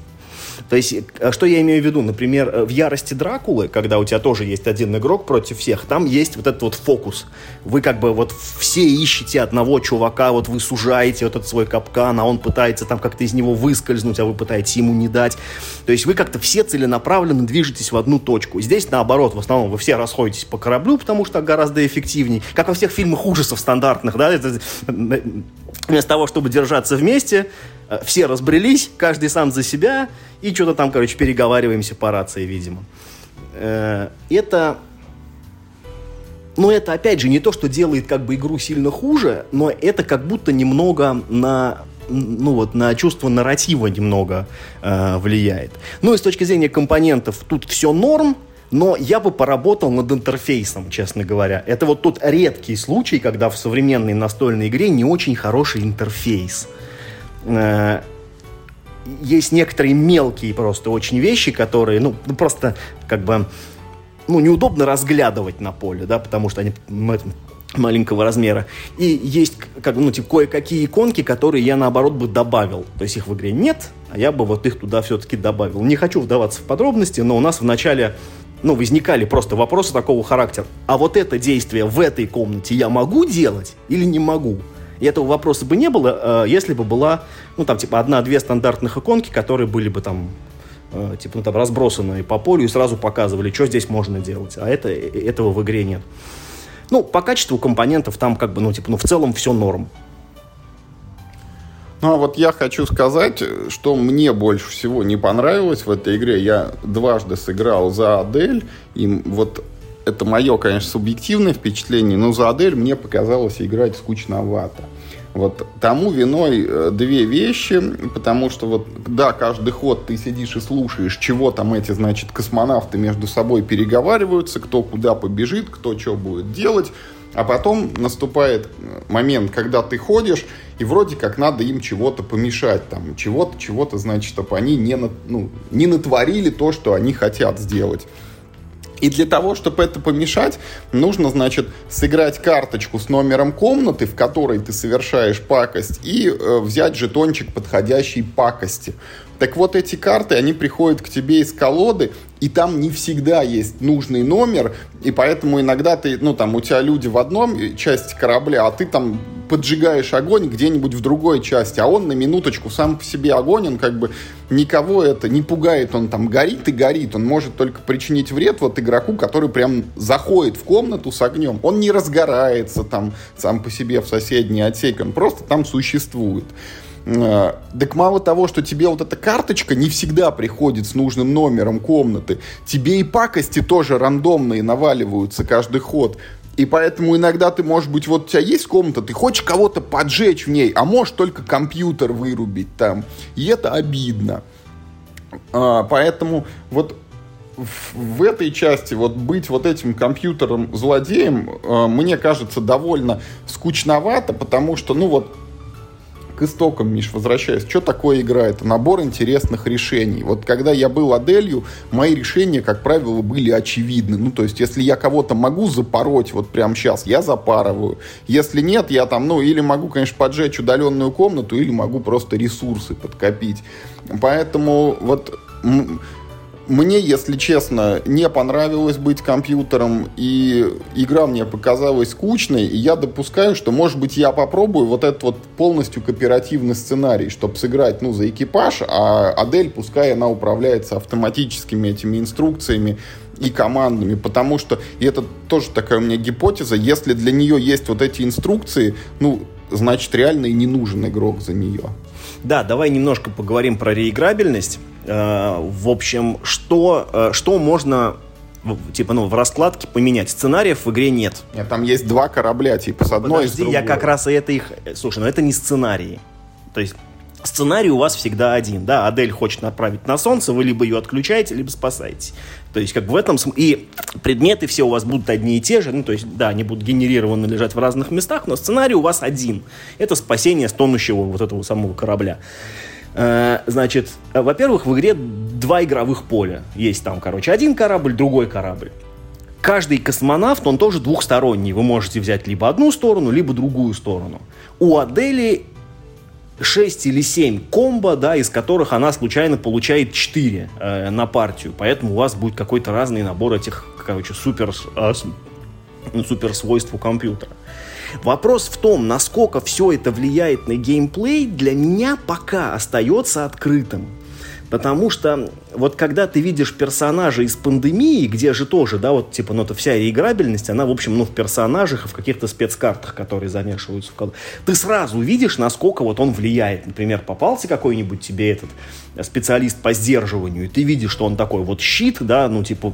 То есть, э, что я имею в виду? Например, э, в «Ярости Дракулы», когда у тебя тоже есть один игрок против всех, там есть вот этот вот фокус. Вы как бы вот все ищете одного чувака, вот вы сужаете вот этот свой капкан, а он пытается там как-то из него выскользнуть, а вы пытаетесь ему не дать. То есть вы как-то все целенаправленно движетесь в одну точку. Здесь наоборот, в основном вы все расходитесь по кораблю, потому что гораздо эффективней. Как во всех фильмах ужасов стандартных, да, это, вместо того, чтобы держаться вместе, Э, все разбрелись, каждый сам за себя, и что-то там, короче, переговариваемся по рации, видимо. Э, это, ну, это, опять же, не то, что делает как бы игру сильно хуже, но это как будто немного на ну вот на чувство нарратива немного э, влияет. Ну и с точки зрения компонентов тут все норм, но я бы поработал над интерфейсом, честно говоря. Это вот тот редкий случай, когда в современной настольной игре не очень хороший интерфейс. Э, есть некоторые мелкие просто очень вещи, которые, ну, ну, просто как бы, ну, неудобно разглядывать на поле, да, потому что они маленького размера. И есть, как, ну, типа, кое-какие иконки, которые я, наоборот, бы добавил. То есть их в игре нет, а я бы вот их туда все-таки добавил. Не хочу вдаваться в подробности, но у нас в начале ну, возникали просто вопросы такого характера. А вот это действие в этой комнате я могу делать или не могу? И этого вопроса бы не было, э, если бы была, ну, там, типа, одна-две стандартных иконки, которые были бы там э, типа, ну, там, разбросанные по полю и сразу показывали, что здесь можно делать. А это, э, этого в игре нет. Ну, по качеству компонентов там как бы, ну, типа, ну, в целом все норм. Ну, а вот я хочу сказать, что мне больше всего не понравилось в этой игре. Я дважды сыграл за Адель, и вот это мое, конечно, субъективное впечатление, но за Адель мне показалось играть скучновато. Вот тому виной э, две вещи, потому что вот, да, каждый ход ты сидишь и слушаешь, чего там эти, значит, космонавты между собой переговариваются, кто куда побежит, кто что будет делать, а потом наступает э, момент, когда ты ходишь, и вроде как надо им чего-то помешать, там, чего-то, чего-то, значит, чтобы они не, ну, не натворили то, что они хотят сделать. И для того, чтобы это помешать, нужно, значит, сыграть карточку с номером комнаты, в которой ты совершаешь пакость, и э, взять жетончик подходящей пакости. Так вот эти карты, они приходят к тебе из колоды, и там не всегда есть нужный номер, и поэтому иногда ты, ну там у тебя люди в одном части корабля, а ты там поджигаешь огонь где-нибудь в другой части, а он на минуточку сам по себе огонь, он как бы никого это не пугает, он там горит и горит, он может только причинить вред вот игроку, который прям заходит в комнату с огнем, он не разгорается там сам по себе в соседний отсек, он просто там существует. Э, так мало того, что тебе вот эта карточка не всегда приходит с нужным номером комнаты, тебе и пакости тоже рандомные наваливаются каждый ход. И поэтому иногда ты, может быть, вот у тебя есть комната, ты хочешь кого-то поджечь в ней, а можешь только компьютер вырубить там. И это обидно. А, поэтому вот в, в этой части вот быть вот этим компьютером злодеем, а, мне кажется, довольно скучновато, потому что, ну вот, к истокам, Миш, возвращаясь, что такое игра? Это набор интересных решений. Вот когда я был Аделью, мои решения, как правило, были очевидны. Ну, то есть, если я кого-то могу запороть вот прямо сейчас, я запарываю. Если нет, я там, ну, или могу, конечно, поджечь удаленную комнату, или могу просто ресурсы подкопить. Поэтому вот мне, если честно, не понравилось быть компьютером, и игра мне показалась скучной, и я допускаю, что, может быть, я попробую вот этот вот полностью кооперативный сценарий, чтобы сыграть, ну, за экипаж, а Адель, пускай она управляется автоматическими этими инструкциями и командами, потому что, и это тоже такая у меня гипотеза, если для нее есть вот эти инструкции, ну, значит, реально и не нужен игрок за нее. Да, давай немножко поговорим про реиграбельность. Э, в общем, что, э, что можно типа, ну, в раскладке поменять. Сценариев в игре нет. Нет, там есть два корабля, типа, с одной Подожди, и с другой. я как раз и это их... Слушай, ну это не сценарии. То есть сценарий у вас всегда один, да, Адель хочет направить на солнце, вы либо ее отключаете, либо спасаете. То есть, как в этом и предметы все у вас будут одни и те же, ну, то есть, да, они будут генерированы, лежать в разных местах, но сценарий у вас один. Это спасение стонущего вот этого самого корабля. Э, значит, во-первых, в игре два игровых поля. Есть там, короче, один корабль, другой корабль. Каждый космонавт, он тоже двухсторонний. Вы можете взять либо одну сторону, либо другую сторону. У Адели 6 или 7 комбо, да, из которых она случайно получает 4 э, на партию. Поэтому у вас будет какой-то разный набор этих, короче, супер, э, ну, супер свойств у компьютера. Вопрос в том, насколько все это влияет на геймплей, для меня пока остается открытым. Потому что вот когда ты видишь персонажа из пандемии, где же тоже, да, вот типа, ну это вся реиграбельность, она, в общем, ну в персонажах и в каких-то спецкартах, которые замешиваются в колоду. Ты сразу видишь, насколько вот он влияет. Например, попался какой-нибудь тебе этот специалист по сдерживанию, и ты видишь, что он такой вот щит, да, ну типа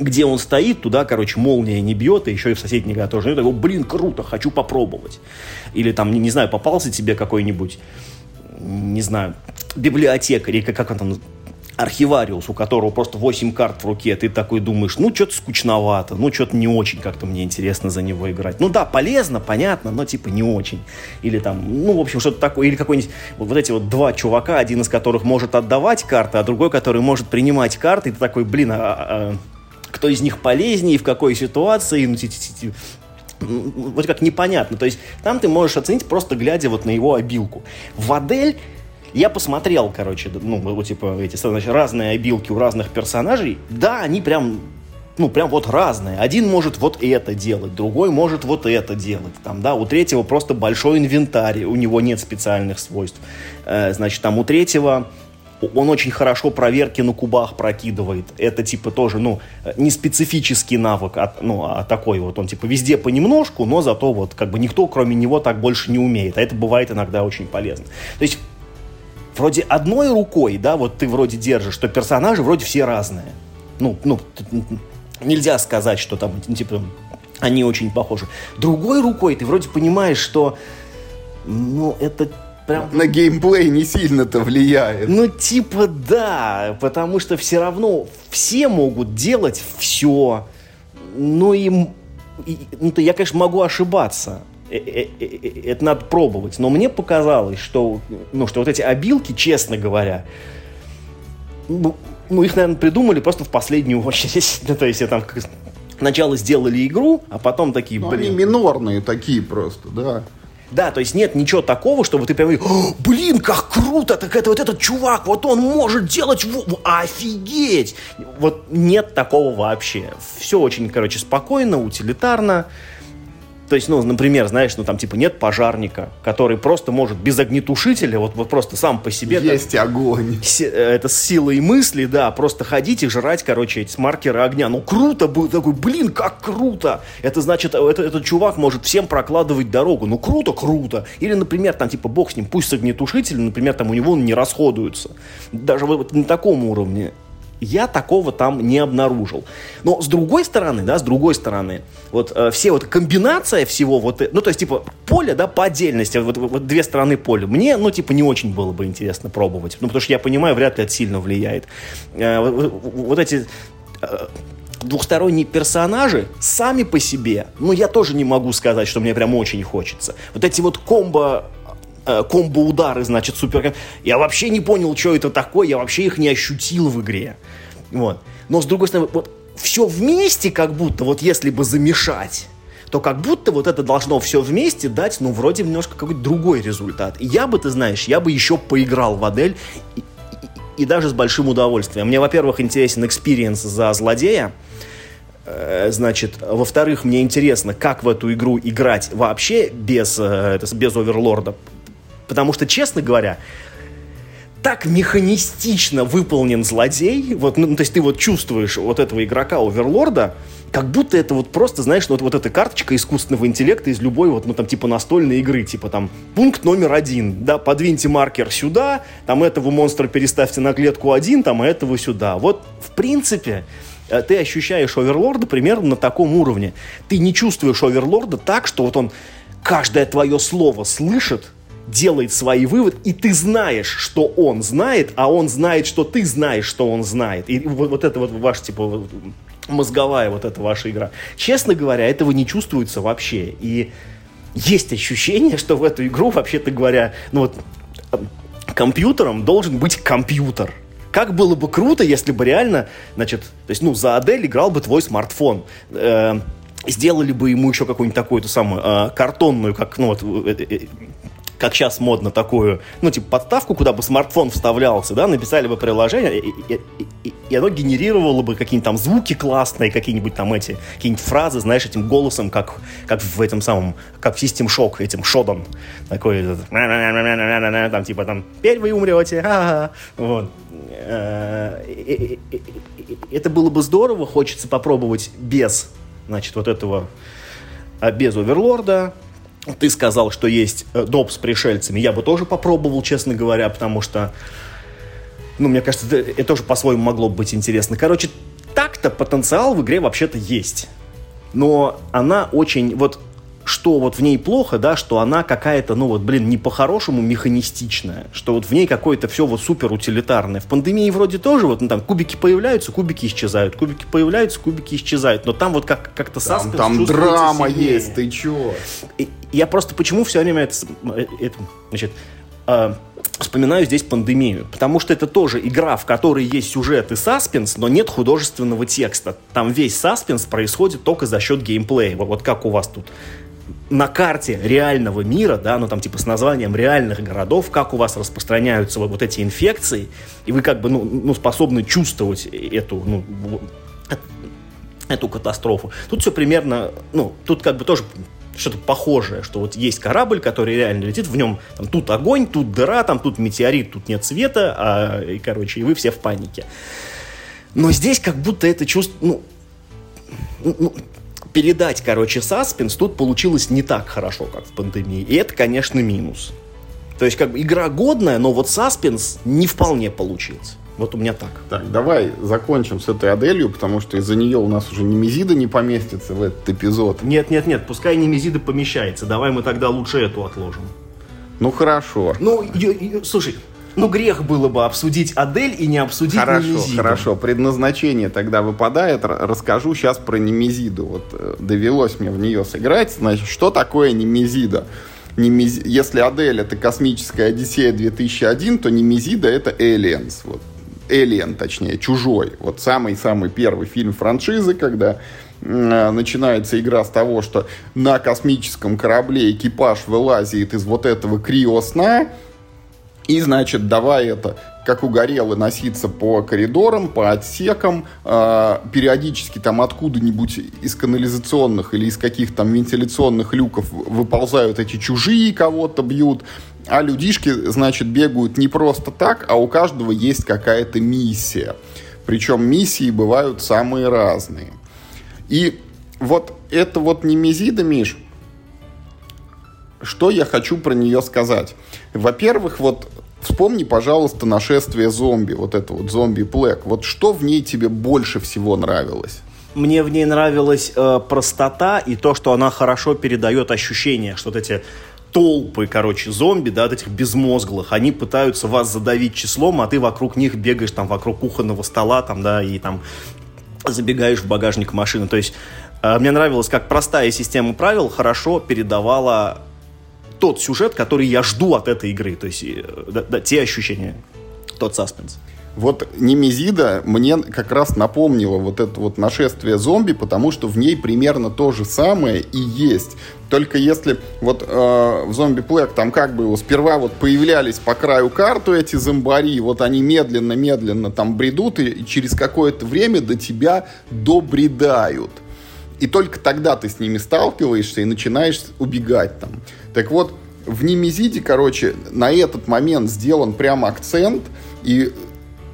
где он стоит, туда, короче, молния не бьет, и еще и в соседней игре тоже. И такой, блин, круто, хочу попробовать. Или там, не знаю, попался тебе какой-нибудь не знаю, библиотекарь, или как он там, архивариус, у которого просто 8 карт в руке, ты такой думаешь, ну, что-то скучновато, ну, что-то не очень как-то мне интересно за него играть. Ну, да, полезно, понятно, но, типа, не очень. Или там, ну, в общем, что-то такое, или какой-нибудь, вот, вот эти вот два чувака, один из которых может отдавать карты, а другой, который может принимать карты, и ты такой, блин, а, а, кто из них полезнее, в какой ситуации, ну, вроде как непонятно. То есть там ты можешь оценить просто глядя вот на его обилку. В Адель я посмотрел, короче, ну, вот, типа, эти, значит, разные обилки у разных персонажей. Да, они прям ну, прям вот разные. Один может вот это делать, другой может вот это делать. Там, да, у третьего просто большой инвентарь, у него нет специальных свойств. Э, значит, там у третьего он очень хорошо проверки на кубах прокидывает. Это типа тоже, ну, не специфический навык, а, ну, а такой вот. Он типа везде понемножку, но зато вот как бы никто кроме него так больше не умеет. А это бывает иногда очень полезно. То есть вроде одной рукой, да, вот ты вроде держишь, что персонажи вроде все разные. Ну, ну, нельзя сказать, что там, типа, они очень похожи. Другой рукой ты вроде понимаешь, что, ну, это прям... На геймплей не сильно-то влияет. Ну, типа, да, потому что все равно все могут делать все. Ну, и, и ну, то я, конечно, могу ошибаться. Э, э, э, это надо пробовать. Но мне показалось, что, ну, что вот эти обилки, честно говоря, ну, ну их, наверное, придумали просто в последнюю очередь. Ну, то есть, там сначала сделали игру, а потом такие, ну, блин... Они минорные такие просто, да. Да, то есть нет ничего такого, чтобы ты прям, блин, как круто, так это вот этот чувак, вот он может делать, офигеть. Вот нет такого вообще. Все очень, короче, спокойно, утилитарно. То есть, ну, например, знаешь, ну там типа нет пожарника, который просто может без огнетушителя, вот, вот просто сам по себе... Есть так, огонь. Си, э, это с силой мысли, да, просто ходить и жрать, короче, эти маркеры огня. Ну, круто было, такой, блин, как круто! Это значит, э, это, этот чувак может всем прокладывать дорогу. Ну, круто, круто! Или, например, там, типа, бог с ним, пусть с огнетушителем, например, там у него он не расходуется. Даже вот на таком уровне я такого там не обнаружил. Но с другой стороны, да, с другой стороны, вот э, все вот комбинация всего вот, э, ну то есть типа поле, да, по отдельности, вот, вот две стороны поля, мне, ну типа не очень было бы интересно пробовать, ну потому что я понимаю, вряд ли это сильно влияет. Э, вот, вот эти э, двухсторонние персонажи сами по себе, ну я тоже не могу сказать, что мне прям очень хочется. Вот эти вот комбо э, комбо-удары, значит, супер... Я вообще не понял, что это такое, я вообще их не ощутил в игре. Вот. Но, с другой стороны, вот все вместе как будто, вот если бы замешать, то как будто вот это должно все вместе дать, ну, вроде немножко какой-то другой результат. Я бы, ты знаешь, я бы еще поиграл в Adele, и, и, и даже с большим удовольствием. Мне, во-первых, интересен experience за злодея, э, Значит, во-вторых, мне интересно, как в эту игру играть вообще без, э, без overlord а. Потому что, честно говоря, так механистично выполнен злодей, вот, ну, то есть ты вот чувствуешь вот этого игрока Оверлорда, как будто это вот просто, знаешь, ну, вот, вот эта карточка искусственного интеллекта из любой вот, ну, там, типа настольной игры, типа там, пункт номер один, да, подвиньте маркер сюда, там, этого монстра переставьте на клетку один, там, этого сюда. Вот, в принципе, э, ты ощущаешь Оверлорда примерно на таком уровне. Ты не чувствуешь Оверлорда так, что вот он каждое твое слово слышит, делает свои выводы, и ты знаешь, что он знает, а он знает, что ты знаешь, что он знает. И вот, вот это вот ваш, типа, мозговая вот эта ваша игра. Честно говоря, этого не чувствуется вообще. И есть ощущение, что в эту игру, вообще-то говоря, ну вот, компьютером должен быть компьютер. Как было бы круто, если бы реально, значит, то есть, ну, за Адель играл бы твой смартфон. Э, сделали бы ему еще какую-нибудь такую-то самую э, картонную, как, ну, вот, э, э как сейчас модно такую, ну, типа, подставку, куда бы смартфон вставлялся, да, написали бы приложение, и, и, и, и оно генерировало бы какие-нибудь там звуки классные, какие-нибудь там эти, какие-нибудь фразы, знаешь, этим голосом, как, как в этом самом, как в System Shock, этим шодом, такой, там, типа, там, теперь вы умрете, ага, вот. Это было бы здорово, хочется попробовать без, значит, вот этого, без оверлорда, ты сказал, что есть э, доп с пришельцами. Я бы тоже попробовал, честно говоря, потому что, ну, мне кажется, это, тоже по-своему могло бы быть интересно. Короче, так-то потенциал в игре вообще-то есть. Но она очень, вот что вот в ней плохо, да, что она какая-то, ну вот, блин, не по-хорошему механистичная, что вот в ней какое-то все вот супер утилитарное. В пандемии вроде тоже вот, ну там кубики появляются, кубики исчезают, кубики появляются, кубики исчезают, но там вот как- как-то саспенс Там, там драма сильнее. есть, ты? И, я просто почему все время это, это значит, э, вспоминаю здесь пандемию, потому что это тоже игра, в которой есть сюжет и саспенс, но нет художественного текста. Там весь саспенс происходит только за счет геймплея. Вот как у вас тут на карте реального мира, да, ну там типа с названием реальных городов, как у вас распространяются вот, вот эти инфекции, и вы как бы ну, ну способны чувствовать эту, ну, эту катастрофу. Тут все примерно, ну, тут как бы тоже что-то похожее, что вот есть корабль, который реально летит, в нем там, тут огонь, тут дыра, там тут метеорит, тут нет света, а, и, короче, и вы все в панике. Но здесь как будто это чувство, ну, ну, передать, короче, саспенс тут получилось не так хорошо, как в пандемии. И это, конечно, минус. То есть, как бы, игра годная, но вот саспенс не вполне получился. Вот у меня так. Так, давай закончим с этой Аделью, потому что из-за нее у нас уже Немезида не поместится в этот эпизод. Нет, нет, нет, пускай Немезида помещается. Давай мы тогда лучше эту отложим. Ну хорошо. Ну, слушай, ну, грех было бы обсудить Адель и не обсудить Хорошо, Немезиду. хорошо. Предназначение тогда выпадает. Расскажу сейчас про Немезиду. Вот э, довелось мне в нее сыграть. Значит, что такое Немезида? Немез... Если Адель это космическая Одиссея 2001, то Немезида это Aliens. Вот Alien, точнее, Чужой. Вот самый-самый первый фильм франшизы, когда э, начинается игра с того, что на космическом корабле экипаж вылазит из вот этого криосна, и, значит, давай это как угорело, носиться по коридорам, по отсекам, э, периодически там откуда-нибудь из канализационных или из каких-то там вентиляционных люков выползают эти чужие, кого-то бьют, а людишки, значит, бегают не просто так, а у каждого есть какая-то миссия. Причем миссии бывают самые разные. И вот это вот немезида, Миш, что я хочу про нее сказать? Во-первых, вот Вспомни, пожалуйста, нашествие зомби, вот это вот зомби Плэк. Вот что в ней тебе больше всего нравилось? Мне в ней нравилась э, простота и то, что она хорошо передает ощущение, что вот эти толпы, короче, зомби, да, от этих безмозглых, они пытаются вас задавить числом, а ты вокруг них бегаешь там вокруг кухонного стола, там, да, и там забегаешь в багажник машины. То есть э, мне нравилось, как простая система правил хорошо передавала тот сюжет, который я жду от этой игры. То есть э, да, да, те ощущения, тот саспенс. Вот Немезида мне как раз напомнила вот это вот нашествие зомби, потому что в ней примерно то же самое и есть. Только если вот э, в зомби Плэк там как бы сперва вот появлялись по краю карту эти зомбари, вот они медленно-медленно там бредут и через какое-то время до тебя добредают. И только тогда ты с ними сталкиваешься и начинаешь убегать там. Так вот, в Немезиде, короче, на этот момент сделан прям акцент, и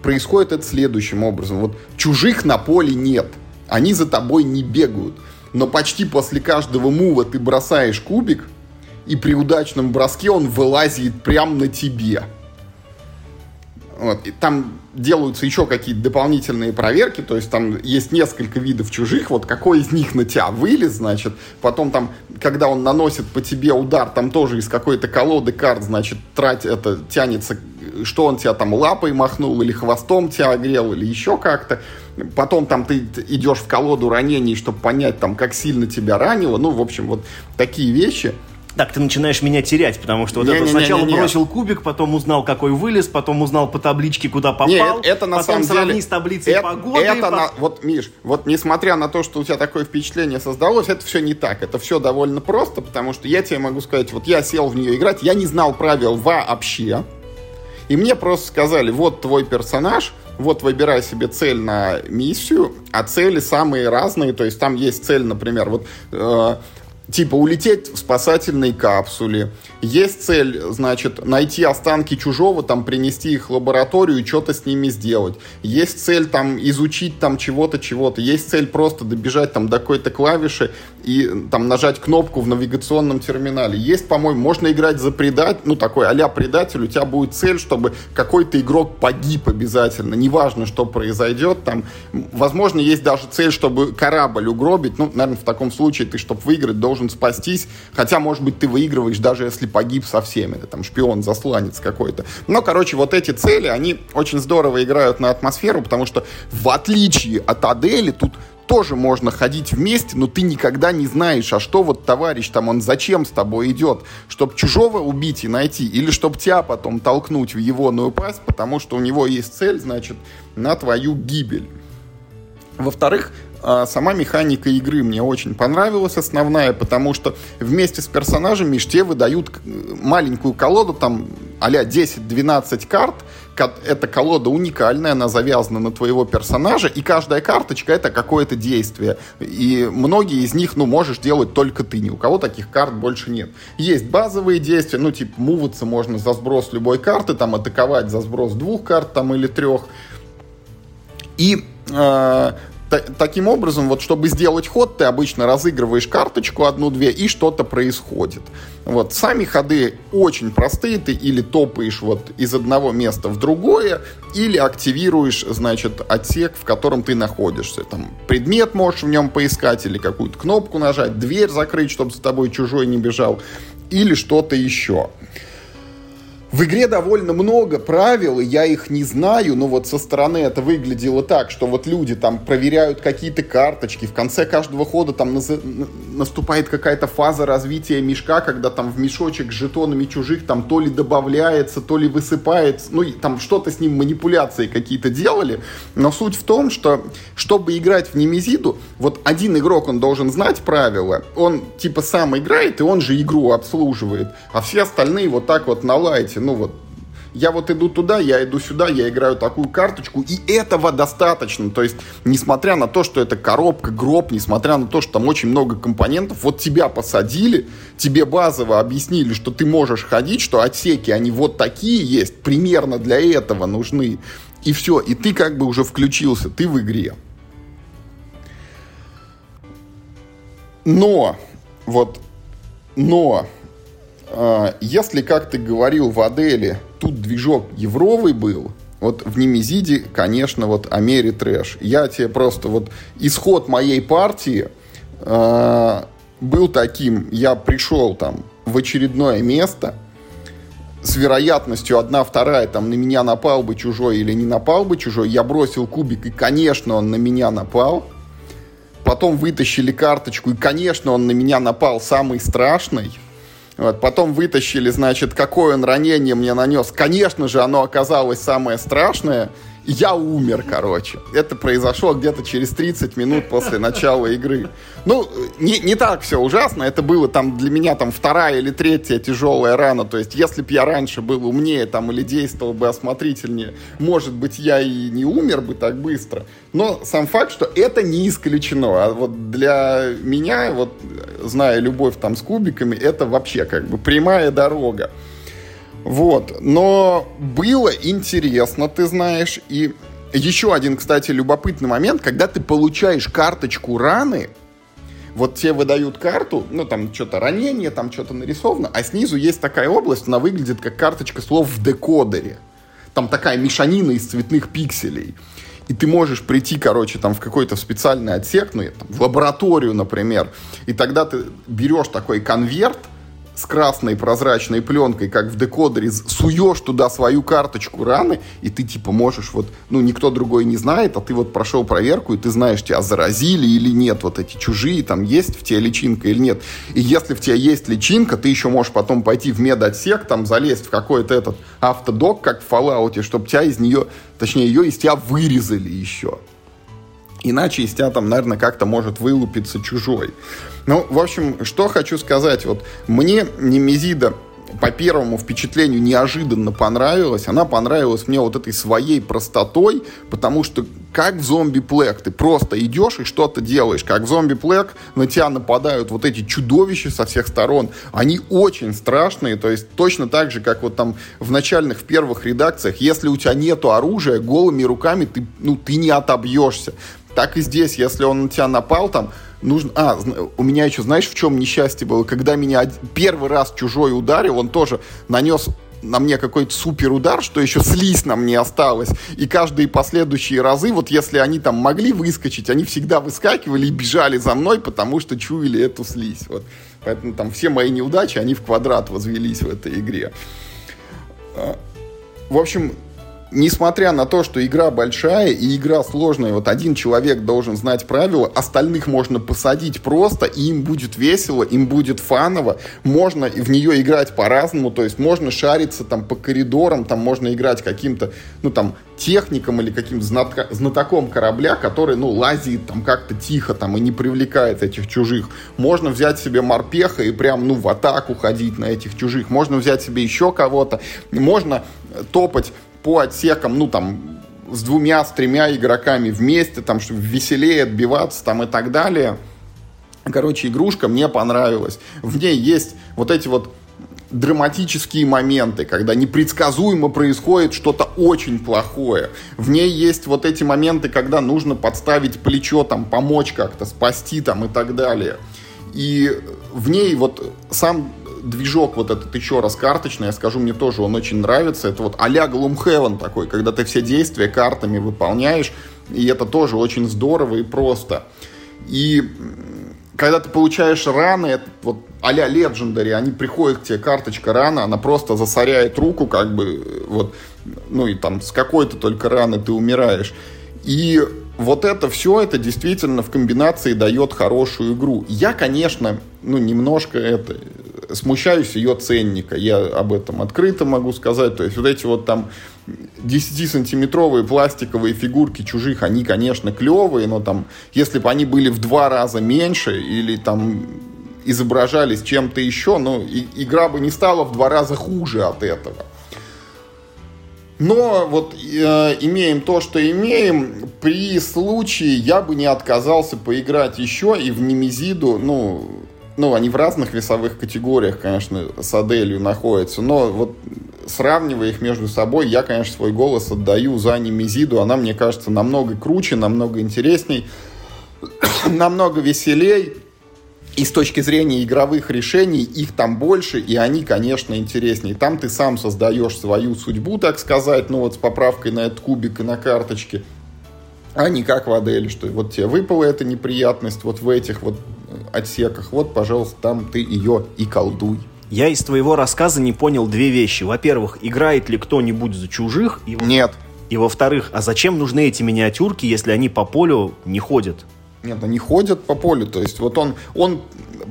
происходит это следующим образом. Вот чужих на поле нет, они за тобой не бегают, но почти после каждого мува ты бросаешь кубик, и при удачном броске он вылазит прямо на тебе. Вот. И там делаются еще какие-то дополнительные проверки, то есть там есть несколько видов чужих, вот какой из них на тебя вылез, значит, потом там, когда он наносит по тебе удар, там тоже из какой-то колоды карт, значит, трать это тянется, что он тебя там лапой махнул, или хвостом тебя огрел, или еще как-то. Потом там ты идешь в колоду ранений, чтобы понять, там, как сильно тебя ранило. Ну, в общем, вот такие вещи – так ты начинаешь меня терять, потому что вот не, это не, сначала не, не, не. бросил кубик, потом узнал, какой вылез, потом узнал по табличке, куда попал, не, это, это на потом самом сравни с таблицей это, погоды. Это по... на, вот, Миш, вот несмотря на то, что у тебя такое впечатление создалось, это все не так. Это все довольно просто, потому что я тебе могу сказать, вот я сел в нее играть, я не знал правил вообще. И мне просто сказали, вот твой персонаж, вот выбирай себе цель на миссию, а цели самые разные, то есть там есть цель, например, вот э, типа улететь в спасательной капсуле. Есть цель, значит, найти останки чужого, там принести их в лабораторию и что-то с ними сделать. Есть цель там изучить там чего-то, чего-то. Есть цель просто добежать там до какой-то клавиши и там нажать кнопку в навигационном терминале. Есть, по-моему, можно играть за предатель, ну такой а предатель, у тебя будет цель, чтобы какой-то игрок погиб обязательно. Неважно, что произойдет там. Возможно, есть даже цель, чтобы корабль угробить. Ну, наверное, в таком случае ты, чтобы выиграть, должен спастись, хотя, может быть, ты выигрываешь, даже если погиб со всеми, там шпион, засланец какой-то. Но, короче, вот эти цели, они очень здорово играют на атмосферу, потому что, в отличие от Адели, тут тоже можно ходить вместе, но ты никогда не знаешь, а что вот товарищ там, он зачем с тобой идет, чтобы чужого убить и найти, или чтобы тебя потом толкнуть в его пасть, потому что у него есть цель, значит, на твою гибель. Во-вторых, а сама механика игры мне очень понравилась, основная, потому что вместе с персонажами те выдают маленькую колоду, там а-ля 10-12 карт. Эта колода уникальная, она завязана на твоего персонажа, и каждая карточка это какое-то действие. И многие из них, ну, можешь делать только ты, ни у кого таких карт больше нет. Есть базовые действия, ну, типа, муваться можно за сброс любой карты, там, атаковать за сброс двух карт, там, или трех. И э, таким образом, вот чтобы сделать ход, ты обычно разыгрываешь карточку одну-две, и что-то происходит. Вот сами ходы очень простые, ты или топаешь вот из одного места в другое, или активируешь, значит, отсек, в котором ты находишься. Там предмет можешь в нем поискать, или какую-то кнопку нажать, дверь закрыть, чтобы с тобой чужой не бежал, или что-то еще. В игре довольно много правил, и я их не знаю, но вот со стороны это выглядело так, что вот люди там проверяют какие-то карточки, в конце каждого хода там наступает какая-то фаза развития мешка, когда там в мешочек с жетонами чужих там то ли добавляется, то ли высыпается, ну там что-то с ним манипуляции какие-то делали, но суть в том, что чтобы играть в Немезиду, вот один игрок, он должен знать правила, он типа сам играет, и он же игру обслуживает, а все остальные вот так вот на лайте ну вот, я вот иду туда, я иду сюда, я играю такую карточку, и этого достаточно. То есть, несмотря на то, что это коробка, гроб, несмотря на то, что там очень много компонентов, вот тебя посадили, тебе базово объяснили, что ты можешь ходить, что отсеки, они вот такие есть, примерно для этого нужны. И все, и ты как бы уже включился, ты в игре. Но, вот, но если, как ты говорил в Аделе, тут движок евровый был, вот в Немезиде, конечно, вот Амери трэш. Я тебе просто вот исход моей партии э, был таким. Я пришел там в очередное место с вероятностью одна вторая там на меня напал бы чужой или не напал бы чужой. Я бросил кубик и, конечно, он на меня напал. Потом вытащили карточку и, конечно, он на меня напал самый страшный. Вот, потом вытащили, значит, какое он ранение мне нанес. Конечно же, оно оказалось самое страшное я умер, короче. Это произошло где-то через 30 минут после начала игры. Ну, не, не так все ужасно. Это было там для меня там вторая или третья тяжелая рана. То есть, если бы я раньше был умнее там или действовал бы осмотрительнее, может быть, я и не умер бы так быстро. Но сам факт, что это не исключено. А вот для меня, вот зная любовь там с кубиками, это вообще как бы прямая дорога. Вот. Но было интересно, ты знаешь. И еще один, кстати, любопытный момент, когда ты получаешь карточку раны, вот тебе выдают карту, ну, там что-то ранение, там что-то нарисовано, а снизу есть такая область, она выглядит как карточка слов в декодере. Там такая мешанина из цветных пикселей. И ты можешь прийти, короче, там в какой-то специальный отсек, ну, там, в лабораторию, например, и тогда ты берешь такой конверт, с красной прозрачной пленкой, как в декодере, суешь туда свою карточку раны, и ты типа можешь вот, ну, никто другой не знает, а ты вот прошел проверку, и ты знаешь, тебя заразили или нет, вот эти чужие, там есть в тебе личинка или нет. И если в тебе есть личинка, ты еще можешь потом пойти в медотсек, там залезть в какой-то этот автодок, как в Fallout, чтобы тебя из нее, точнее, ее из тебя вырезали еще. Иначе из тебя там, наверное, как-то может вылупиться чужой. Ну, в общем, что хочу сказать. Вот мне Немезида по первому впечатлению неожиданно понравилась. Она понравилась мне вот этой своей простотой, потому что как в зомби плек, ты просто идешь и что-то делаешь. Как в зомби плек на тебя нападают вот эти чудовища со всех сторон. Они очень страшные, то есть точно так же, как вот там в начальных, в первых редакциях, если у тебя нету оружия, голыми руками ты, ну, ты не отобьешься. Так и здесь, если он на тебя напал, там, нужно... А, у меня еще, знаешь, в чем несчастье было? Когда меня первый раз чужой ударил, он тоже нанес на мне какой-то супер удар, что еще слизь нам не осталось. И каждые последующие разы, вот если они там могли выскочить, они всегда выскакивали и бежали за мной, потому что чуяли эту слизь. Вот. Поэтому там все мои неудачи, они в квадрат возвелись в этой игре. А, в общем, несмотря на то, что игра большая и игра сложная, вот один человек должен знать правила, остальных можно посадить просто, и им будет весело, им будет фаново, можно в нее играть по-разному, то есть можно шариться там по коридорам, там можно играть каким-то, ну там, техником или каким-то знатка, знатоком корабля, который, ну, лазит там как-то тихо там и не привлекает этих чужих. Можно взять себе морпеха и прям, ну, в атаку ходить на этих чужих. Можно взять себе еще кого-то. Можно топать по отсекам, ну, там, с двумя, с тремя игроками вместе, там, чтобы веселее отбиваться, там, и так далее. Короче, игрушка мне понравилась. В ней есть вот эти вот драматические моменты, когда непредсказуемо происходит что-то очень плохое. В ней есть вот эти моменты, когда нужно подставить плечо, там, помочь как-то, спасти там и так далее. И в ней вот сам движок вот этот еще раз карточный, я скажу, мне тоже он очень нравится. Это вот а-ля Gloomhaven такой, когда ты все действия картами выполняешь, и это тоже очень здорово и просто. И когда ты получаешь раны, вот а-ля Legendary, они приходят к тебе, карточка рана, она просто засоряет руку, как бы, вот, ну и там с какой-то только раны ты умираешь. И вот это все, это действительно в комбинации дает хорошую игру. Я, конечно, ну, немножко это, смущаюсь ее ценника. Я об этом открыто могу сказать. То есть вот эти вот там 10-сантиметровые пластиковые фигурки чужих, они, конечно, клевые, но там, если бы они были в два раза меньше или там изображались чем-то еще, ну, и, игра бы не стала в два раза хуже от этого. Но вот э, имеем то, что имеем. При случае я бы не отказался поиграть еще и в Немезиду, ну, ну, они в разных весовых категориях, конечно, с Аделью находятся, но вот сравнивая их между собой, я, конечно, свой голос отдаю за Немезиду. Она, мне кажется, намного круче, намного интересней, намного веселей. И с точки зрения игровых решений, их там больше, и они, конечно, интереснее. Там ты сам создаешь свою судьбу, так сказать, ну вот с поправкой на этот кубик и на карточке. А не как в Аделе, что вот тебе выпала эта неприятность вот в этих вот отсеках. Вот, пожалуйста, там ты ее и колдуй. Я из твоего рассказа не понял две вещи. Во-первых, играет ли кто-нибудь за чужих? И... Нет. И во-вторых, а зачем нужны эти миниатюрки, если они по полю не ходят? Нет, они ходят по полю. То есть вот он, он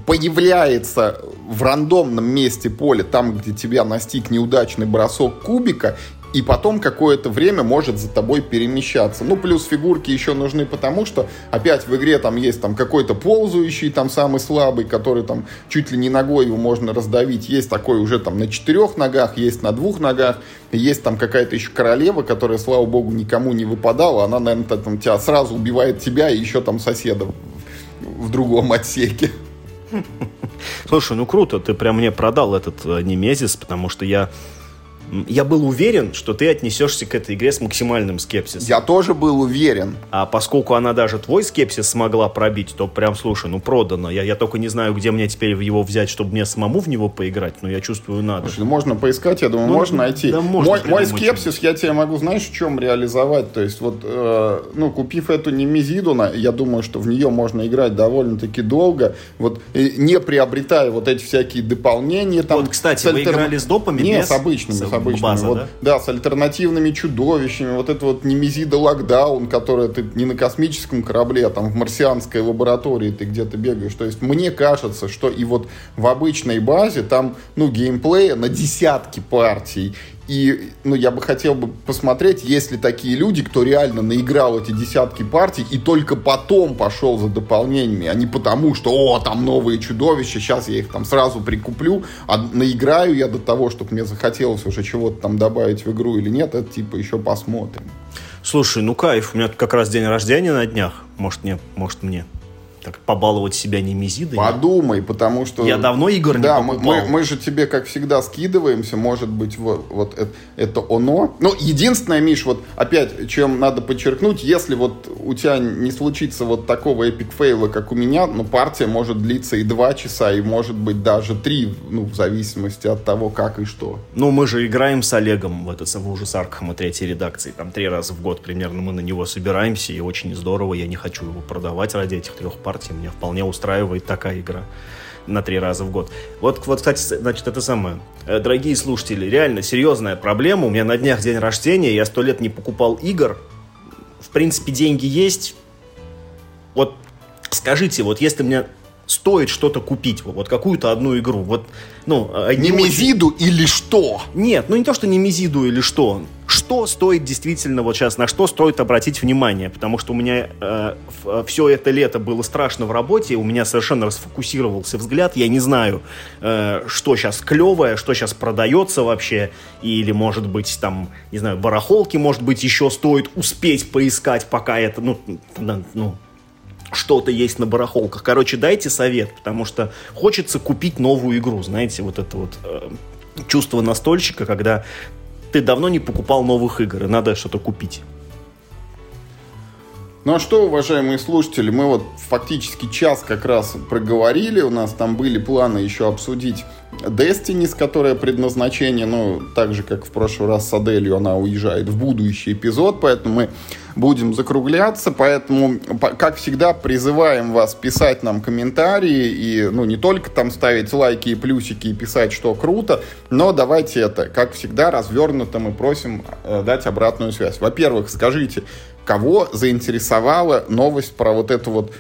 появляется в рандомном месте поля, там, где тебя настиг неудачный бросок кубика, и потом какое-то время может за тобой перемещаться. Ну, плюс фигурки еще нужны потому, что опять в игре там есть там какой-то ползающий, там самый слабый, который там чуть ли не ногой его можно раздавить. Есть такой уже там на четырех ногах, есть на двух ногах. Есть там какая-то еще королева, которая, слава богу, никому не выпадала. Она, наверное, там тебя сразу убивает тебя и еще там соседа в другом отсеке. Слушай, ну круто, ты прям мне продал этот э, Немезис, потому что я я был уверен, что ты отнесешься к этой игре с максимальным скепсисом. Я тоже был уверен. А поскольку она даже твой скепсис смогла пробить, то прям, слушай, ну продано. Я, я только не знаю, где мне теперь его взять, чтобы мне самому в него поиграть, но я чувствую, надо. Слушай, можно поискать, я думаю, ну, можно найти. Да, можно мой, мой скепсис я тебе могу, знаешь, в чем реализовать? То есть вот, э, ну, купив эту Немезиду, я думаю, что в нее можно играть довольно-таки долго, вот, не приобретая вот эти всякие дополнения. Там, вот, кстати, вы играли с допами? Нет, без... с обычными, с обычными. База, вот, да? да, с альтернативными чудовищами. Вот это вот Немезида Локдаун, которая ты не на космическом корабле, а там в марсианской лаборатории ты где-то бегаешь. То есть мне кажется, что и вот в обычной базе там, ну, геймплея на десятки партий. И ну, я бы хотел бы посмотреть, есть ли такие люди, кто реально наиграл эти десятки партий и только потом пошел за дополнениями, а не потому, что, о, там новые чудовища, сейчас я их там сразу прикуплю, а наиграю я до того, чтобы мне захотелось уже чего-то там добавить в игру или нет, это типа еще посмотрим. Слушай, ну кайф, у меня как раз день рождения на днях, может, не, может мне так побаловать себя немезидой. Подумай, потому что... Я давно игр да, не покупал. Мы, мы же тебе, как всегда, скидываемся, может быть, вот, вот это, это оно. Ну, единственное, Миш, вот опять, чем надо подчеркнуть, если вот у тебя не случится вот такого эпик фейла, как у меня, ну, партия может длиться и два часа, и может быть даже три, ну, в зависимости от того, как и что. Ну, мы же играем с Олегом в этот в ужас Аркхема третьей редакции, там три раза в год примерно мы на него собираемся, и очень здорово, я не хочу его продавать ради этих трех пар партии. Меня вполне устраивает такая игра на три раза в год. Вот, вот, кстати, значит, это самое. Э, дорогие слушатели, реально серьезная проблема. У меня на днях день рождения, я сто лет не покупал игр. В принципе, деньги есть. Вот скажите, вот если мне стоит что-то купить, вот какую-то одну игру, вот, ну... А, не Мезиду или что? Нет, ну не то, что не Мезиду или что. Что стоит действительно вот сейчас, на что стоит обратить внимание? Потому что у меня э, э, все это лето было страшно в работе, у меня совершенно расфокусировался взгляд, я не знаю, э, что сейчас клевое, что сейчас продается вообще, или, может быть, там, не знаю, барахолки, может быть, еще стоит успеть поискать, пока это, ну, ну что-то есть на барахолках. Короче, дайте совет, потому что хочется купить новую игру, знаете, вот это вот э, чувство настольщика, когда ты давно не покупал новых игр, и надо что-то купить. Ну а что, уважаемые слушатели, мы вот фактически час как раз проговорили, у нас там были планы еще обсудить Destiny, с которой предназначение, ну, так же, как в прошлый раз с Аделью, она уезжает в будущий эпизод, поэтому мы будем закругляться, поэтому, как всегда, призываем вас писать нам комментарии и, ну, не только там ставить лайки и плюсики и писать, что круто, но давайте это, как всегда, развернуто мы просим э, дать обратную связь. Во-первых, скажите, кого заинтересовала новость про вот эту вот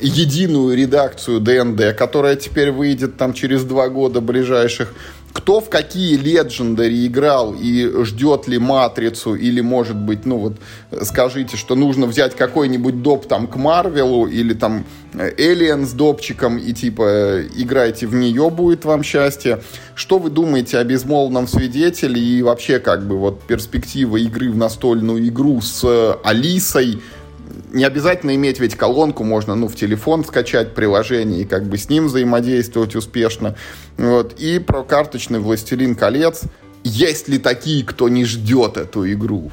единую редакцию ДНД, которая теперь выйдет там через два года ближайших, кто в какие легендари играл и ждет ли матрицу или может быть, ну вот скажите, что нужно взять какой-нибудь доп там к Марвелу или там Alien с допчиком и типа играйте в нее, будет вам счастье. Что вы думаете о безмолвном свидетеле и вообще как бы вот перспектива игры в настольную игру с Алисой, не обязательно иметь ведь колонку, можно ну, в телефон скачать приложение и как бы с ним взаимодействовать успешно. Вот. И про карточный «Властелин колец». Есть ли такие, кто не ждет эту игру?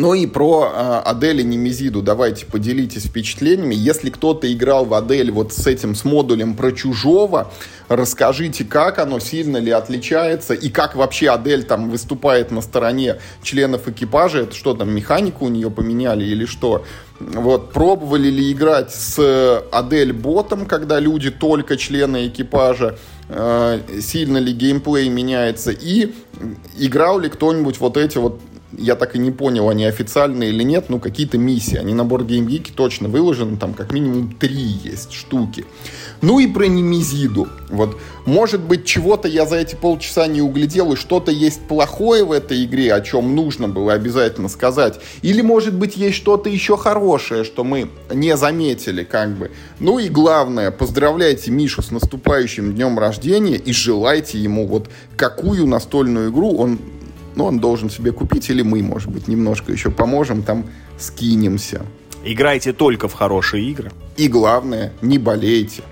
Ну и про э, Адель и Немезиду давайте поделитесь впечатлениями. Если кто-то играл в Адель вот с этим, с модулем про чужого, расскажите, как оно, сильно ли отличается, и как вообще Адель там выступает на стороне членов экипажа. Это что там, механику у нее поменяли или что? Вот, пробовали ли играть с Адель ботом, когда люди только члены экипажа? Э, сильно ли геймплей меняется? И играл ли кто-нибудь вот эти вот я так и не понял, они официальные или нет, ну, какие-то миссии. Они на BoardGameGeek точно выложены, там как минимум три есть штуки. Ну и про Немезиду. Вот, может быть, чего-то я за эти полчаса не углядел, и что-то есть плохое в этой игре, о чем нужно было обязательно сказать. Или, может быть, есть что-то еще хорошее, что мы не заметили, как бы. Ну и главное, поздравляйте Мишу с наступающим днем рождения и желайте ему вот какую настольную игру он ну, он должен себе купить, или мы, может быть, немножко еще поможем, там скинемся. Играйте только в хорошие игры. И главное, не болейте.